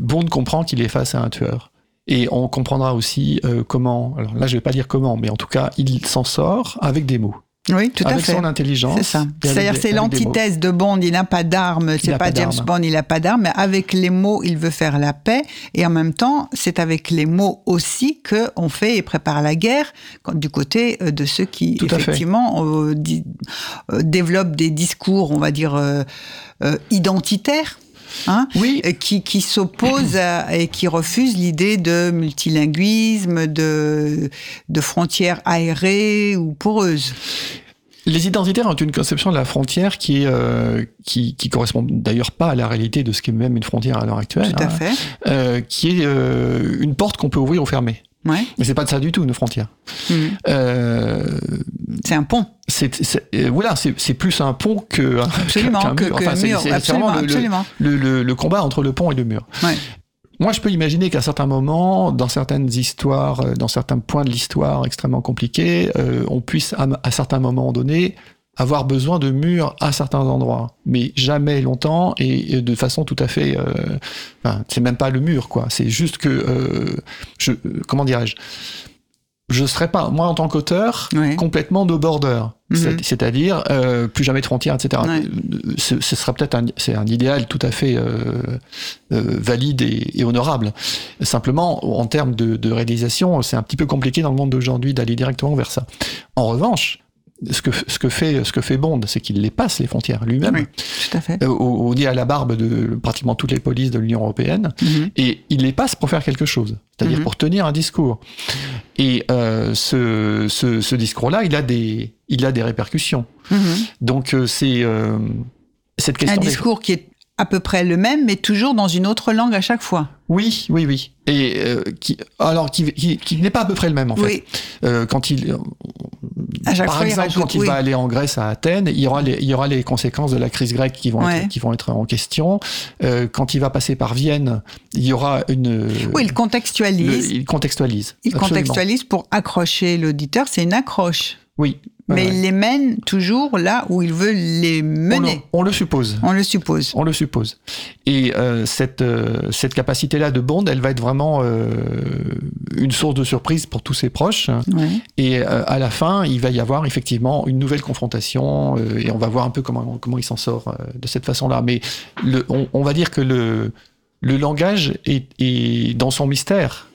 Bond comprend qu'il est face à un tueur. Et on comprendra aussi comment, alors là je vais pas dire comment, mais en tout cas il s'en sort avec des mots, Oui, tout à fait. son intelligence. C'est ça. C'est-à-dire c'est l'antithèse de Bond. Il n'a pas d'armes. C'est pas pas James. Bond. Il n'a pas d'armes. Mais avec les mots, il veut faire la paix. Et en même temps, c'est avec les mots aussi que on fait et prépare la guerre du côté euh, de ceux qui Tout effectivement euh, euh, développent des discours, on va dire euh, euh, identitaires. Hein, Oui, qui, qui s'opposent et qui refusent l'idée de multilinguisme, de, de frontières aérées ou poreuses. les identitaires ont une conception de la frontière qui euh, qui, qui correspond d'ailleurs pas à la réalité de ce qu'est même une frontière à l'heure actuelle, Tout à hein, fait. euh, qui est euh, une porte qu'on peut ouvrir ou fermer. Ouais. Mais c'est pas de ça du tout une frontière. Mhm. Euh, C'est un pont. c'est euh, voilà, c'est plus un pont que Absolument, qu'un mur. que Enfin, c'est- mur. c'est absolument, vraiment le- le, absolument. le, le- le combat entre le pont et le mur. Ouais. Moi, je peux imaginer qu'à certains moments, dans certaines histoires, euh, dans certains points de l'histoire extrêmement compliqués, euh, on puisse, à, à certains moments donnés, avoir besoin de murs à certains endroits, mais jamais longtemps et, de façon tout à fait. Euh, enfin, c'est même pas le mur, quoi. C'est juste que, euh, je, comment dirais-je, je serais pas, moi en tant qu'auteur, Ouais. complètement no border. Mhm. C'est- C'est-à-dire euh, plus jamais de frontières, etc. Ouais. Ce, ce serait peut-être un, c'est un idéal tout à fait euh, euh, valide et, et honorable. Simplement, en termes de, de réalisation, c'est un petit peu compliqué dans le monde d'aujourd'hui d'aller directement vers ça. En revanche, ce que, ce que fait, ce que fait Bond, c'est qu'il les passe les frontières lui-même. Oui, tout à fait. Euh, au, au nez à la barbe de pratiquement toutes les polices de l'Union européenne, Mhm. et il les passe pour faire quelque chose, c'est-à-dire Mhm. pour tenir un discours. Et euh, ce, ce, ce discours-là, il a des, il a des répercussions. Mhm. Donc euh, c'est euh, cette Un question. des- discours qui est à peu près le même, mais toujours dans une autre langue à chaque fois. Oui, oui, oui. Et euh, qui, alors qui, qui, qui n'est pas à peu près le même en fait. Oui, Euh, quand il, à chaque par fois, il exemple, rajoute, quand il oui. va aller en Grèce à Athènes, il y aura les, il y aura les conséquences de la crise grecque qui vont Ouais. être, qui vont être en question. Euh, quand il va passer par Vienne, il y aura une. Oui, il le- contextualise. il contextualise. il absolument. contextualise pour accrocher l'auditeur. C'est une accroche. Oui. Mais Ouais. il les mène toujours là où il veut les mener. on le suppose. On le suppose. On le suppose. Et euh, cette, euh, cette capacité-là de Bond, elle va être vraiment euh, une source de surprise pour tous ses proches. Ouais. Et à la fin, il va y avoir effectivement une nouvelle confrontation et on va voir un peu comment, comment il s'en sort de cette façon-là. Mais le, on, on va dire que le, le langage est, est dans son mystère,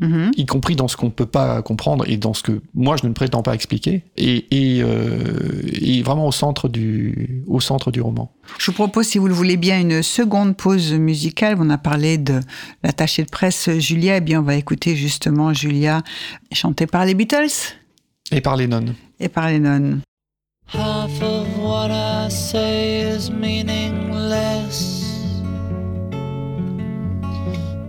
Mhm. y compris dans ce qu'on ne peut pas comprendre et dans ce que moi je ne prétends pas expliquer, et, et, euh, et vraiment au centre, du, au centre du roman. Je vous propose, si vous le voulez bien, une seconde pause musicale. On a parlé de l'attachée de presse Julia. Eh bien, on va écouter justement Julia chantée par les Beatles Et par Lennon. et par Lennon. Half of what I say is meaningless.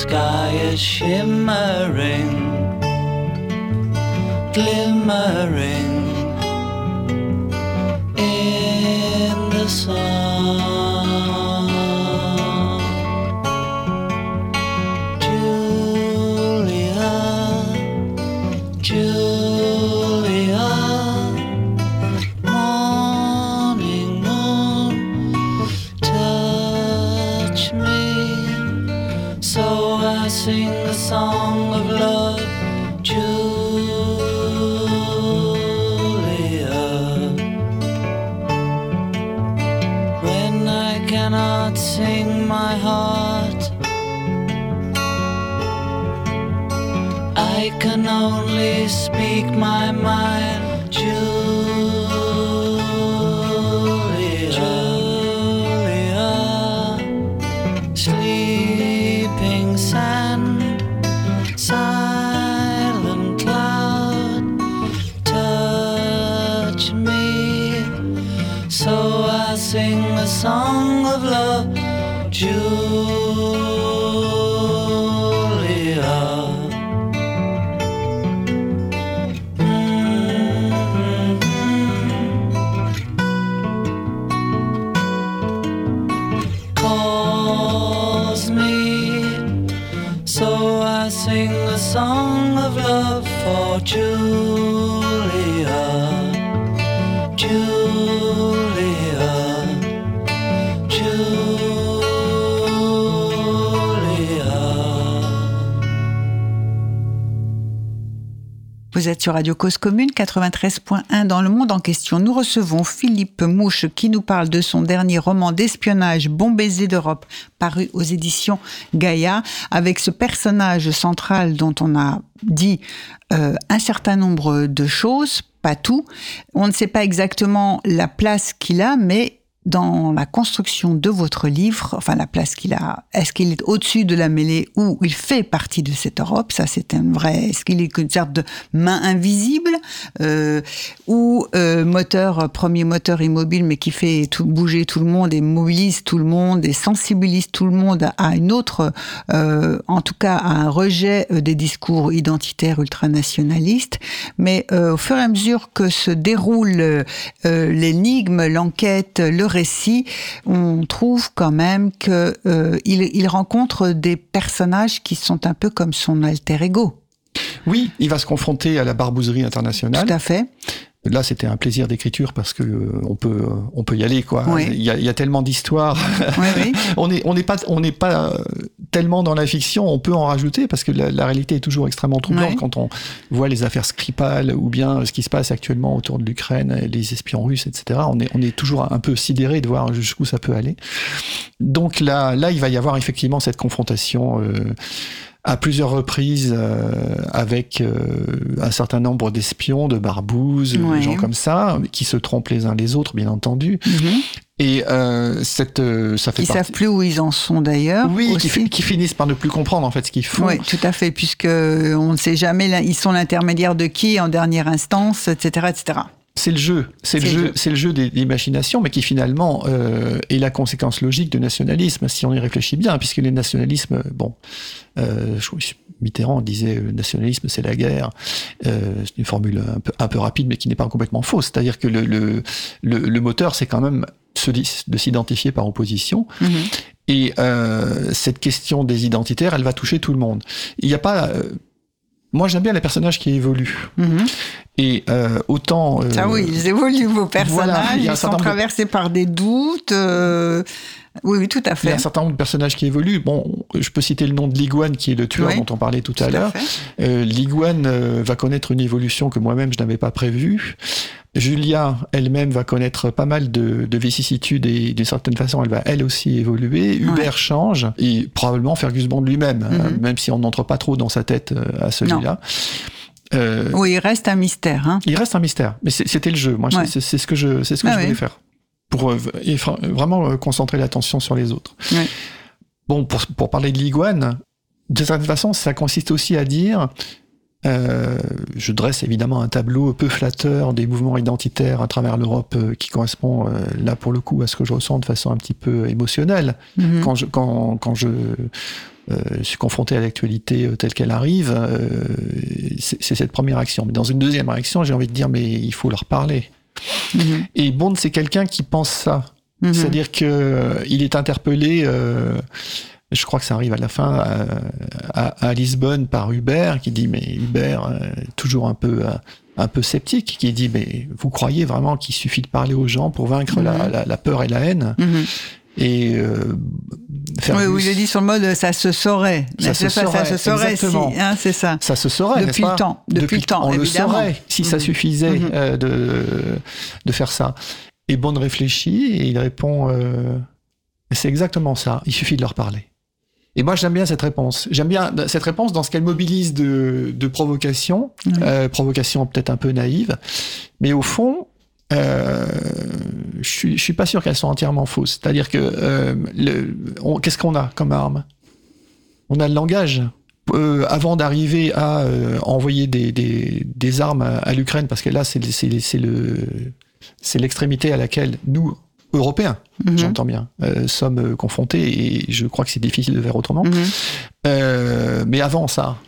sky is shimmering, glimmering in the sun. Cannot sing my heart, I can only speak my mind, Julia. Vous êtes sur Radio Cause Commune 93.1 dans le monde en question. Nous recevons Philippe Mouche qui nous parle de son dernier roman d'espionnage Bon baiser d'Europe paru aux éditions Gaïa avec ce personnage central dont on a dit euh, un certain nombre de choses, pas tout. On ne sait pas exactement la place qu'il a, mais dans la construction de votre livre, enfin la place qu'il a, est-ce qu'il est au-dessus de la mêlée ou il fait partie de cette Europe? Ça, c'est un vrai. Est-ce qu'il est une sorte de main invisible euh, ou euh, moteur, premier moteur immobile, mais qui fait tout bouger tout le monde et mobilise tout le monde et sensibilise tout le monde à une autre, euh, en tout cas à un rejet euh, des discours identitaires ultranationalistes. Mais euh, au fur et à mesure que se déroule euh, l'énigme, l'enquête, le récit, on trouve quand même que euh, il, il rencontre des personnages qui sont un peu comme son alter ego. Oui, il va se confronter à la barbouzerie internationale. Tout à fait. Là, c'était un plaisir d'écriture parce que euh, on peut, euh, on peut y aller, quoi. Oui. Il, y a, il y a tellement d'histoires. Oui, oui. on n'est on n'est pas, on n'est pas euh, tellement dans la fiction. On peut en rajouter parce que la, la réalité est toujours extrêmement troublante quand on voit les affaires Skripal ou bien ce qui se passe actuellement autour de l'Ukraine, les espions russes, etc. On est, on est toujours un peu sidéré de voir jusqu'où ça peut aller. Donc là, là, il va y avoir effectivement cette confrontation. euh, à plusieurs reprises euh, avec euh, un certain nombre d'espions, de barbouzes, Ouais. des gens comme ça, qui se trompent les uns les autres, bien entendu. Et euh, cette, euh, ça fait Ils partie... savent plus où ils en sont d'ailleurs. Oui, qui, qui finissent par ne plus comprendre en fait ce qu'ils font. Oui, tout à fait, puisque on ne sait jamais, ils sont l'intermédiaire de qui en dernière instance, etc., etc. C'est le jeu, c'est le jeu, jeu. c'est le jeu des, des machinations, mais qui finalement euh, est la conséquence logique du nationalisme, si on y réfléchit bien, puisque les nationalismes, bon, euh, crois que Mitterrand disait euh, le nationalisme c'est la guerre. Euh, c'est une formule un peu, un peu rapide, mais qui n'est pas complètement fausse. C'est-à-dire que le, le, le, le moteur, c'est quand même de s'identifier par opposition. Et euh, cette question des identitaires, elle va toucher tout le monde. Il n'y a pas. euh, moi, j'aime bien les personnages qui évoluent. Mhm. Et euh, autant. euh, Ah oui, ils évoluent, vos personnages, voilà, ils sont de- traversés par des doutes. euh, Oui, oui, tout à Il y a fait. un certain nombre de personnages qui évoluent. Bon, je peux citer le nom de Liguane, qui est le tueur Oui. dont on parlait tout, Tout à l'heure. fait. Euh, Liguane va connaître une évolution que moi-même je n'avais pas prévue. Julia elle-même va connaître pas mal de, de vicissitudes et d'une certaine façon, elle va elle aussi évoluer. Hubert change et probablement Fergus Bond lui-même, hein, Mhm. même si on n'entre pas trop dans sa tête à celui-là. Euh, Oui, il reste un mystère. Hein. il reste un mystère, mais c'était le jeu. Moi, Ouais. c'est ce que je, c'est ce que Ah je ouais. voulais faire pour euh, et vraiment euh, concentrer l'attention sur les autres. Ouais. Bon, pour, pour parler de l'iguane, de certaine façon, ça consiste aussi à dire, euh, je dresse évidemment un tableau peu flatteur des mouvements identitaires à travers l'Europe euh, qui correspond euh, là pour le coup à ce que je ressens de façon un petit peu émotionnelle Mhm. quand je quand, quand je je suis confronté à l'actualité telle qu'elle arrive, c'est cette première action. Mais dans une deuxième réaction, j'ai envie de dire, mais il faut leur parler. Mhm. Et Bond, c'est quelqu'un qui pense ça. Mhm. C'est-à-dire que il est interpellé je crois que ça arrive à la fin à, Lisbonne par Hubert qui dit mais Hubert toujours un peu un peu sceptique qui dit mais vous croyez vraiment qu'il suffit de parler aux gens pour vaincre la, mhm. peur et la haine? Et euh, oui, oui, il le dit sur le mode ça se saurait. Ça, se, saurait, ça se saurait, si, hein, c'est ça. Ça se saurait, depuis le temps. Depuis, le temps, on évidemment. le saurait si ça mhm. suffisait mhm. euh, de de faire ça. Et Bond réfléchit et il répond euh, c'est exactement ça. Il suffit de leur parler. Et moi, j'aime bien cette réponse. J'aime bien cette réponse dans ce qu'elle mobilise de, de provocation, euh, provocation peut-être un peu naïve, mais au fond, euh, je suis, je suis pas sûr qu'elles sont entièrement fausses. C'est-à-dire que euh, qu'est-ce qu'on a comme arme? On a le langage. Euh, avant d'arriver à envoyer des, des, des, armes à, l'Ukraine, parce que là, c'est le c'est l'extrémité à laquelle nous, Européens, mhm. j'entends bien, sommes confrontés, et je crois que c'est difficile de faire autrement. Mhm. Mais avant ça,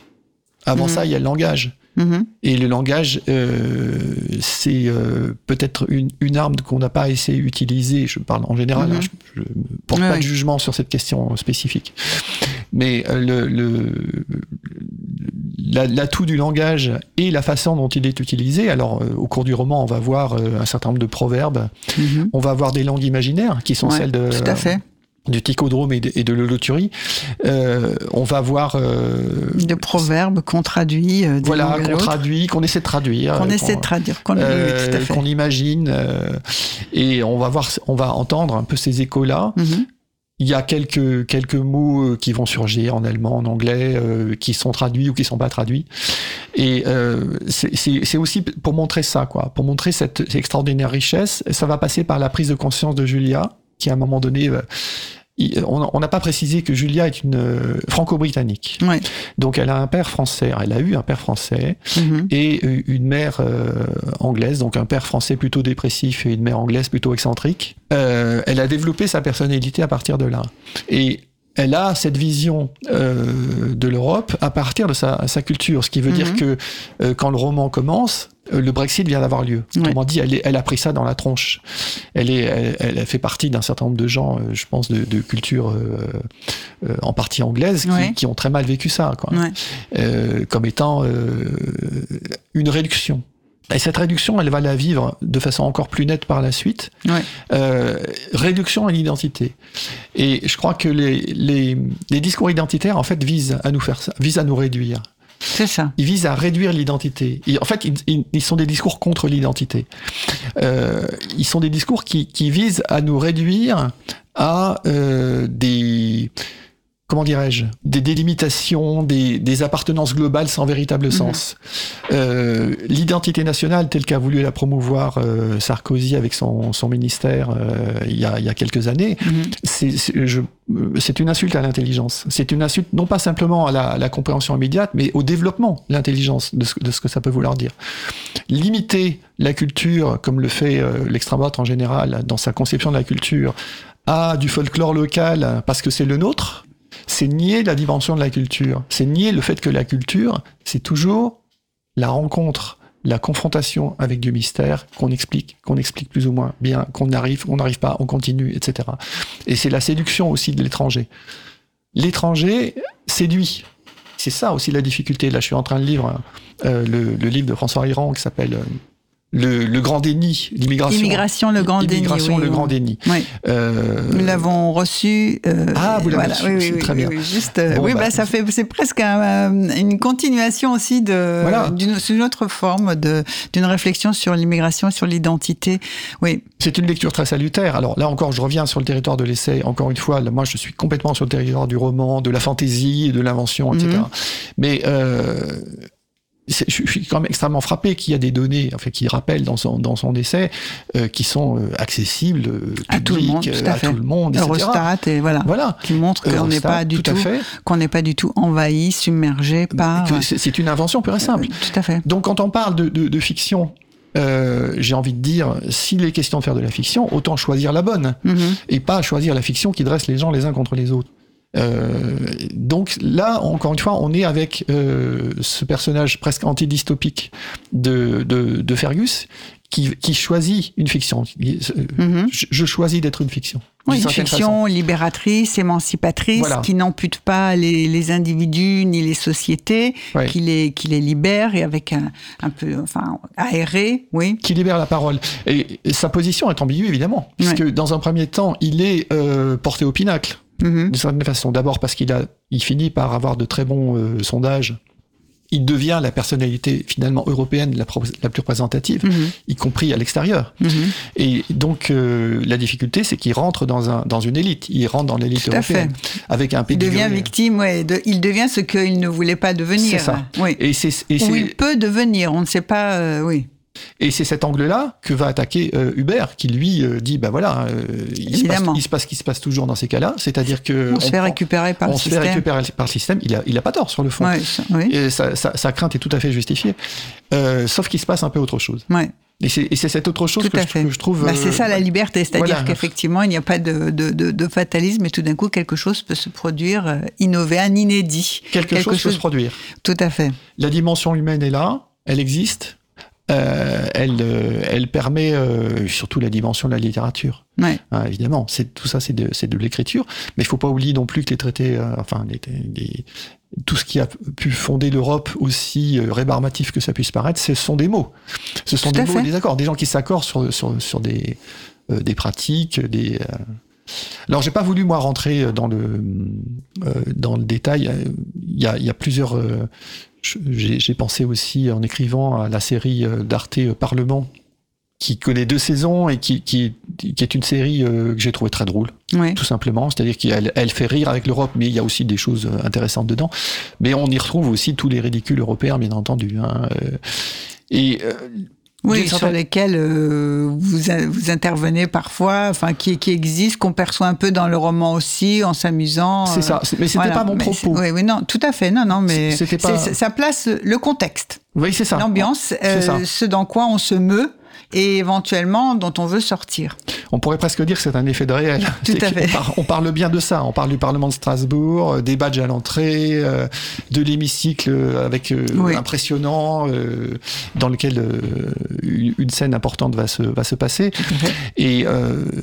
avant mhm. ça, il y a le langage. Mm-hmm. Et le langage, euh, c'est euh, peut-être une, une, arme qu'on n'a pas essayé d'utiliser. Je parle en général, hein, mm-hmm. je ne porte pas de jugement sur cette question spécifique. Mais euh, le, le, l'atout du langage et la façon dont il est utilisé. Alors, euh, au cours du roman, on va voir un certain nombre de proverbes. Mm-hmm. On va voir des langues imaginaires qui sont celles de. Tout à fait du ticodrome et de, et de l'holoturie, euh, on va voir euh, de proverbes qu'on traduit, euh, voilà, qu'on traduit, qu'on essaie de traduire, qu'on essaie de traduire, qu'on euh, imagine, euh, et on va voir, on va entendre un peu ces échos là. Mm-hmm. Il y a quelques quelques mots qui vont surgir en allemand, en anglais, qui sont traduits ou qui sont pas traduits. Et c'est aussi pour montrer ça, quoi, pour montrer cette extraordinaire richesse. Ça va passer par la prise de conscience de Julia qui à un moment donné euh, on n'a pas précisé que Julia est une euh, franco-britannique. Donc elle a un père français, elle a eu un père français mm-hmm. et euh, une mère anglaise, donc un père français plutôt dépressif et une mère anglaise plutôt excentrique. elle a développé sa personnalité à partir de là. Et elle a cette vision de l'Europe à partir de sa, culture, ce qui veut dire mm-hmm. que quand le roman commence, euh, le Brexit vient d'avoir lieu. Autrement dit, elle, elle, a pris ça dans la tronche. Elle, est, elle, elle fait partie d'un certain nombre de gens, euh, je pense, de, de culture euh, en partie anglaise, qui, qui, ont très mal vécu ça, quoi. Euh, comme étant une réduction. Et cette réduction, elle va la vivre de façon encore plus nette par la suite. Euh, réduction à l'identité. Et je crois que les, les, les, discours identitaires, en fait, visent à nous faire ça, visent à nous réduire. C'est ça. Ils visent à réduire l'identité. En fait, ils, ils, sont des discours contre l'identité. Euh, ils sont des discours qui, qui, visent à nous réduire à euh, des comment dirais-je, des délimitations, des, des, appartenances globales sans véritable mhm. sens. Euh, L'identité nationale, telle qu'a voulu la promouvoir euh, Sarkozy avec son, son ministère euh, il, y a, il, y a, quelques années, mhm. c'est une insulte à l'intelligence. C'est une insulte non pas simplement à la, à la compréhension immédiate, mais au développement de l'intelligence, de, de, ce que ça peut vouloir dire. Limiter la culture, comme le fait euh, l'extrême droite en général, dans sa conception de la culture, à du folklore local parce que c'est le nôtre, c'est nier la dimension de la culture. C'est nier le fait que la culture, c'est toujours la rencontre, la confrontation avec du mystère qu'on explique, qu'on explique plus ou moins bien, qu'on arrive, on n'arrive pas, on continue, etc. Et c'est la séduction aussi de l'étranger. L'étranger séduit. C'est ça aussi la difficulté. Là, je suis en train de lire euh, le, le, livre de François Iran qui s'appelle euh, le, le, grand déni, l'immigration. L'immigration, le grand déni. L'immigration, le grand déni. Oui. Euh... Nous l'avons reçu. Euh, ah, vous l'avez voilà. reçu, oui, très bien. juste, euh, oui, bah, bah, ça fait, c'est presque un, euh, une continuation aussi de, voilà. d'une, une autre forme de, d'une réflexion sur l'immigration, sur l'identité. Oui. C'est une lecture très salutaire. Alors là encore, je reviens sur le territoire de l'essai. Encore une fois, là, moi, je suis complètement sur le territoire du roman, de la fantaisie, de l'invention, etc. -hmm. Mais euh, je suis quand même extrêmement frappé qu'il y a des données, enfin, qui rappellent dans son, dans son essai, euh, qui sont euh, accessibles, euh, à tout le monde, tout à, à tout le monde, etc. Eurostat et voilà, voilà. qui montre qu'on n'est pas du tout, tout qu'on n'est pas du tout envahi, submergé par. C'est une invention pure et simple. tout à fait. Donc quand on parle de, de, de fiction, euh, j'ai envie de dire, s'il est question de faire de la fiction, autant choisir la bonne, mm -hmm. et pas choisir la fiction qui dresse les gens les uns contre les autres. Euh, donc là, encore une fois, on est avec euh, ce personnage presque antidystopique de, de, de Fergus qui, qui, choisit une fiction. Mm-hmm. je, je, choisis d'être une fiction. Oui, une fiction façon. libératrice, émancipatrice, voilà. qui n'ampute pas les, les, individus ni les sociétés, ouais. qui, les, qui les libère et avec un, un peu, enfin, aéré, oui. Qui libère la parole. Et, et sa position est ambiguë, évidemment, puisque ouais. dans un premier temps, il est euh, porté au pinacle. Mmh. D'une certaine façon. D'abord parce qu'il a, il finit par avoir de très bons euh, sondages. Il devient la personnalité finalement européenne la, la plus représentative, mmh. y compris à l'extérieur. Mmh. Et donc euh, la difficulté, c'est qu'il rentre dans, un, dans une élite. Il rentre dans l'élite européenne avec un Il devient victime, ouais, de, il devient ce qu'il ne voulait pas devenir. C'est ça. Oui. Et c'est, et Ou il peut devenir, on ne sait pas. Euh, oui. Et c'est cet angle-là que va attaquer euh, Hubert, qui lui euh, dit, ben voilà, euh, il, se passe, il se passe ce qui se passe toujours dans ces cas-là, c'est-à-dire que on, on se fait récupérer par on le se système. fait récupérer par le système. Il a, il a pas tort sur le fond. Ouais, ça, oui. Et sa, sa, sa, crainte est tout à fait justifiée, euh, sauf qu'il se passe un peu autre chose. Ouais. Et c'est cette autre chose que, je, que, je, trouve. Bah, c'est ça la liberté, c'est-à-dire voilà. qu'effectivement, il n'y a pas de, de, de, de, fatalisme et tout d'un coup, quelque chose peut se produire, euh, innover, un inédit. Quelque, quelque chose, chose peut se produire. Tout à fait. La dimension humaine est là, elle existe. Euh, elle, euh, elle permet euh, surtout la dimension de la littérature. Ouais. Hein, évidemment, c'est tout ça, c'est de, de l'écriture, mais il faut pas oublier non plus que les traités, euh, enfin, les, les, tout ce qui a pu fonder l'Europe, aussi euh, rébarbatif que ça puisse paraître, ce sont des mots. Ce sont tout des mots, fait. des accords, des gens qui s'accordent sur, sur, sur des, euh, des pratiques, des. Alors, j'ai pas voulu moi rentrer dans le dans le détail. Il y a, il y a plusieurs j'ai pensé aussi en écrivant à la série d'Arte Parlement qui connaît deux saisons et qui, qui, qui est une série euh, que j'ai trouvé très drôle, tout simplement. C'est-à-dire qu'elle elle fait rire avec l'Europe, mais il y a aussi des choses intéressantes dedans. Mais on y retrouve aussi tous les ridicules européens, bien entendu. Hein. Et euh, oui, sur lesquels euh, vous, vous intervenez parfois, enfin qui, qui existent, qu'on perçoit un peu dans le roman aussi, en s'amusant. C'est ça, mais c'était voilà. pas mon propos. Oui, oui, non, tout à fait, non, non, mais c'était pas... ça place le contexte. Oui, c'est ça. L'ambiance, euh, ce dans quoi on se meut et éventuellement dont on veut sortir. On pourrait presque dire que c'est un effet de réel. Tout à fait. On parle, on parle, bien de ça. On parle du Parlement de Strasbourg, euh, des badges à l'entrée, euh, de l'hémicycle avec euh, oui. impressionnant euh, dans lequel une scène importante va se, va se passer. Et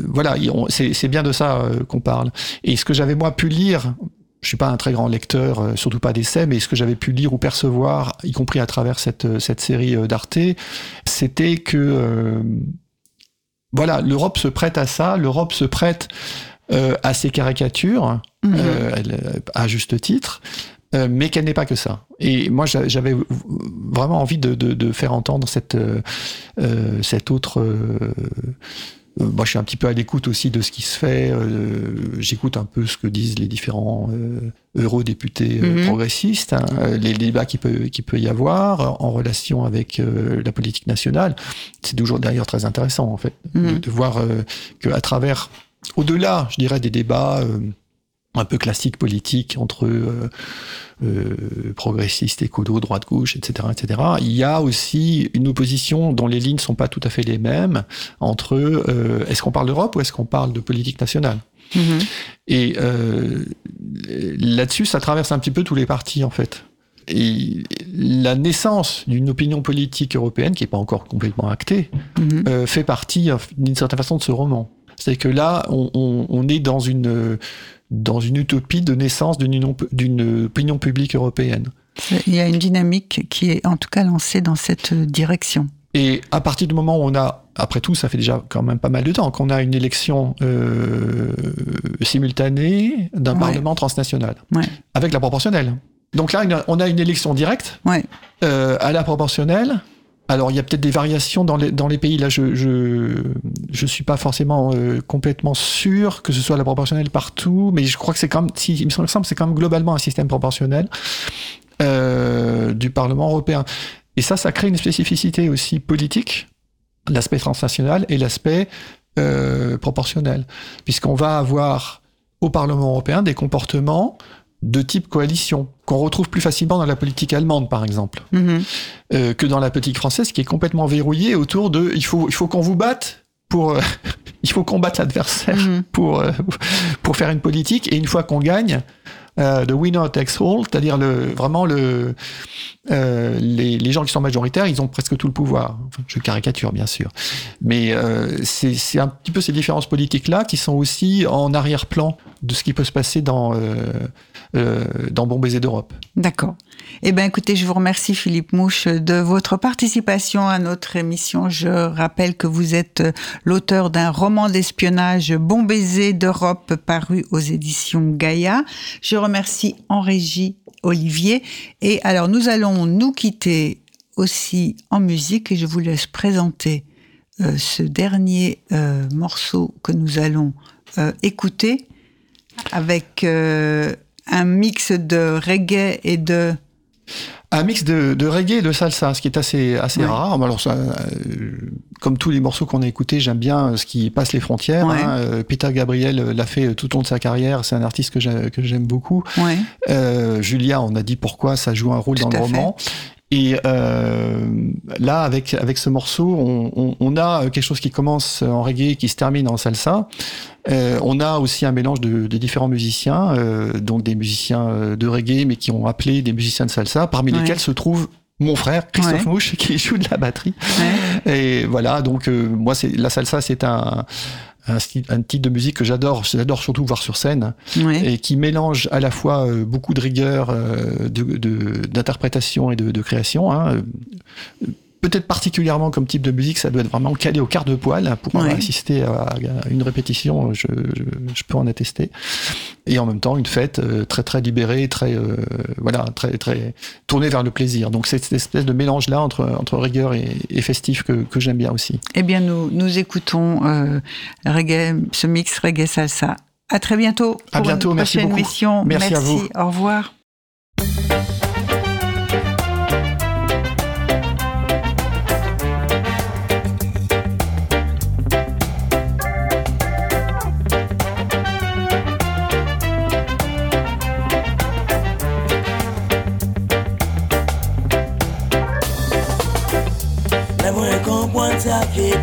voilà, c'est bien de ça qu'on parle. Et ce que j'avais moi pu lire je suis pas un très grand lecteur, euh, surtout pas d'essais, mais ce que j'avais pu lire ou percevoir, y compris à travers cette, cette série d'Arte, c'était que euh, voilà, l'Europe se prête à ça, l'Europe se prête euh, à ces caricatures, Mhm. elle, à juste titre, euh, mais qu'elle n'est pas que ça. Et moi, j'avais vraiment envie de, de, de, faire entendre cette, euh, cette autre moi, je suis un petit peu à l'écoute aussi de ce qui se fait. Euh, J'écoute un peu ce que disent les différents euh, eurodéputés euh, Mhm. mmh. progressistes, hein, les débats qu'il peut, qu'il peut y avoir en relation avec euh, la politique nationale. C'est toujours d'ailleurs très intéressant, en fait, Mhm. mmh. de, de, voir euh, qu'à travers, au-delà, je dirais, des débats euh, un peu classiques politiques entre euh, euh, progressistes, écolo, droite-gauche, etc., etc. Il y a aussi une opposition dont les lignes sont pas tout à fait les mêmes entre euh, est-ce qu'on parle d'Europe ou est-ce qu'on parle de politique nationale? -hmm. Et euh, là-dessus, ça traverse un petit peu tous les partis en fait. Et la naissance d'une opinion politique européenne qui n'est pas encore complètement actée mm -hmm. fait partie d'une certaine façon de ce roman. C'est que là, on, on, on est dans une dans une utopie de naissance d'une opinion publique européenne. Il y a une dynamique qui est en tout cas lancée dans cette direction. Et à partir du moment où on a, après tout, ça fait déjà quand même pas mal de temps qu'on a une élection euh, simultanée d'un ouais. parlement transnational, ouais. avec la proportionnelle. Donc là, on a une élection directe ouais. euh, à la proportionnelle. Alors, il y a peut-être des variations dans les, pays. Là, je je suis pas forcément euh, complètement sûr que ce soit la proportionnelle partout, mais je crois que c'est quand même, si, il me semble c'est quand même globalement un système proportionnel euh, du Parlement européen. Et ça, ça crée une spécificité aussi politique, l'aspect transnational et l'aspect euh, proportionnel, puisqu'on va avoir au Parlement européen des comportements de type coalition, qu'on retrouve plus facilement dans la politique allemande, par exemple, -hmm. euh, que dans la politique française, qui est complètement verrouillée autour de il faut, il faut qu'on vous batte pour il faut combattre l'adversaire mm-hmm. pour pour faire une politique et une fois qu'on gagne euh, the winner takes all, c'est-à-dire vraiment euh, les, gens qui sont majoritaires, ils ont presque tout le pouvoir. je caricature bien sûr, mais euh, c'est un petit peu ces différences politiques-là qui sont aussi en arrière-plan de ce qui peut se passer dans dans Bon baiser d'Europe. D'accord. Eh bien, écoutez, je vous remercie, Philippe Mouche, de votre participation à notre émission. Je rappelle que vous êtes l'auteur d'un roman d'espionnage, Bon baiser d'Europe, paru aux éditions Gaïa. Je remercie en régie Olivier. Et alors, nous allons nous quitter aussi en musique et je vous laisse présenter euh, ce dernier euh, morceau que nous allons écouter avec un mix de reggae et de un mix de, reggae et de salsa, ce qui est assez assez rare. Alors ça, euh, comme tous les morceaux qu'on a écoutés, j'aime bien ce qui passe les frontières. Hein. Euh, Peter Gabriel l'a fait tout au long de sa carrière. C'est un artiste que j'aime beaucoup. Euh, Julia, on a dit pourquoi ça joue un rôle dans le roman. Et euh, là, avec avec ce morceau, on, on, a quelque chose qui commence en reggae, qui se termine en salsa. Euh, on a aussi un mélange de, de différents musiciens, euh, donc des musiciens euh, de reggae, mais qui ont appelé des musiciens de salsa, parmi lesquels se trouve mon frère Christophe Mouche qui joue de la batterie. Et voilà, donc euh, moi, c'est la salsa, c'est un un, un type de musique que j'adore, j'adore surtout voir sur scène, et qui mélange à la fois euh, beaucoup de rigueur euh, d'interprétation de, et de, de création. Hein, peut-être particulièrement comme type de musique, ça doit être vraiment calé au quart de poil pour assister à une répétition, je, je, peux en attester. Et en même temps, une fête euh, très très libérée, très euh, voilà, très très tournée vers le plaisir. Donc c'est cette espèce de mélange là entre entre rigueur et, et festif que, que j'aime bien aussi. Eh bien, nous nous écoutons euh, reggae, ce mix reggae salsa. À très bientôt. Pour à bientôt. Une merci prochaine beaucoup. Mission. Merci, merci à vous. Au revoir.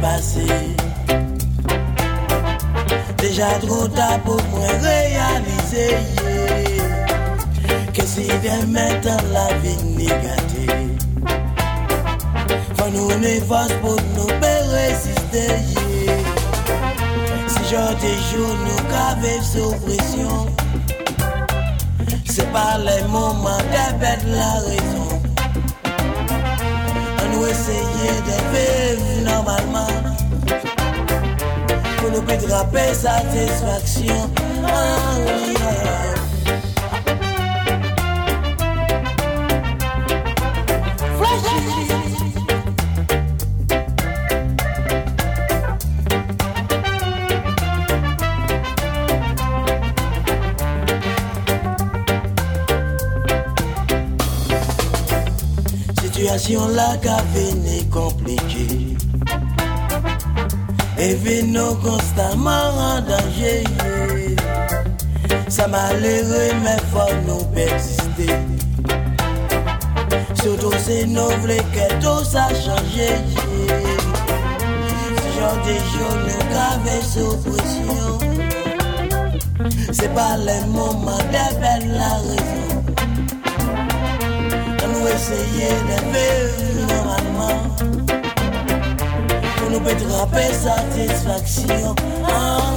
Sa ki pase Deja tro ta pou mwen realize ye Ke si demen tan la vi negate Fa nou ne fos pou nou pe resiste ye Si jote jou nou ka vev sou presyon Se pa le mouman de la rezon nous essayer de normalement pour nous pétraper satisfaction. Oh, yeah. Situation la ka vini komplike E vino konstanman an danje Sa malere men fwa nou persiste Soto se nou vle ke to sa chanje Se jan de joun nou ka ve sou presyon Se pa le mouman de la rezon essayer vivre normalement pour nous pétraper satisfaction. Ah.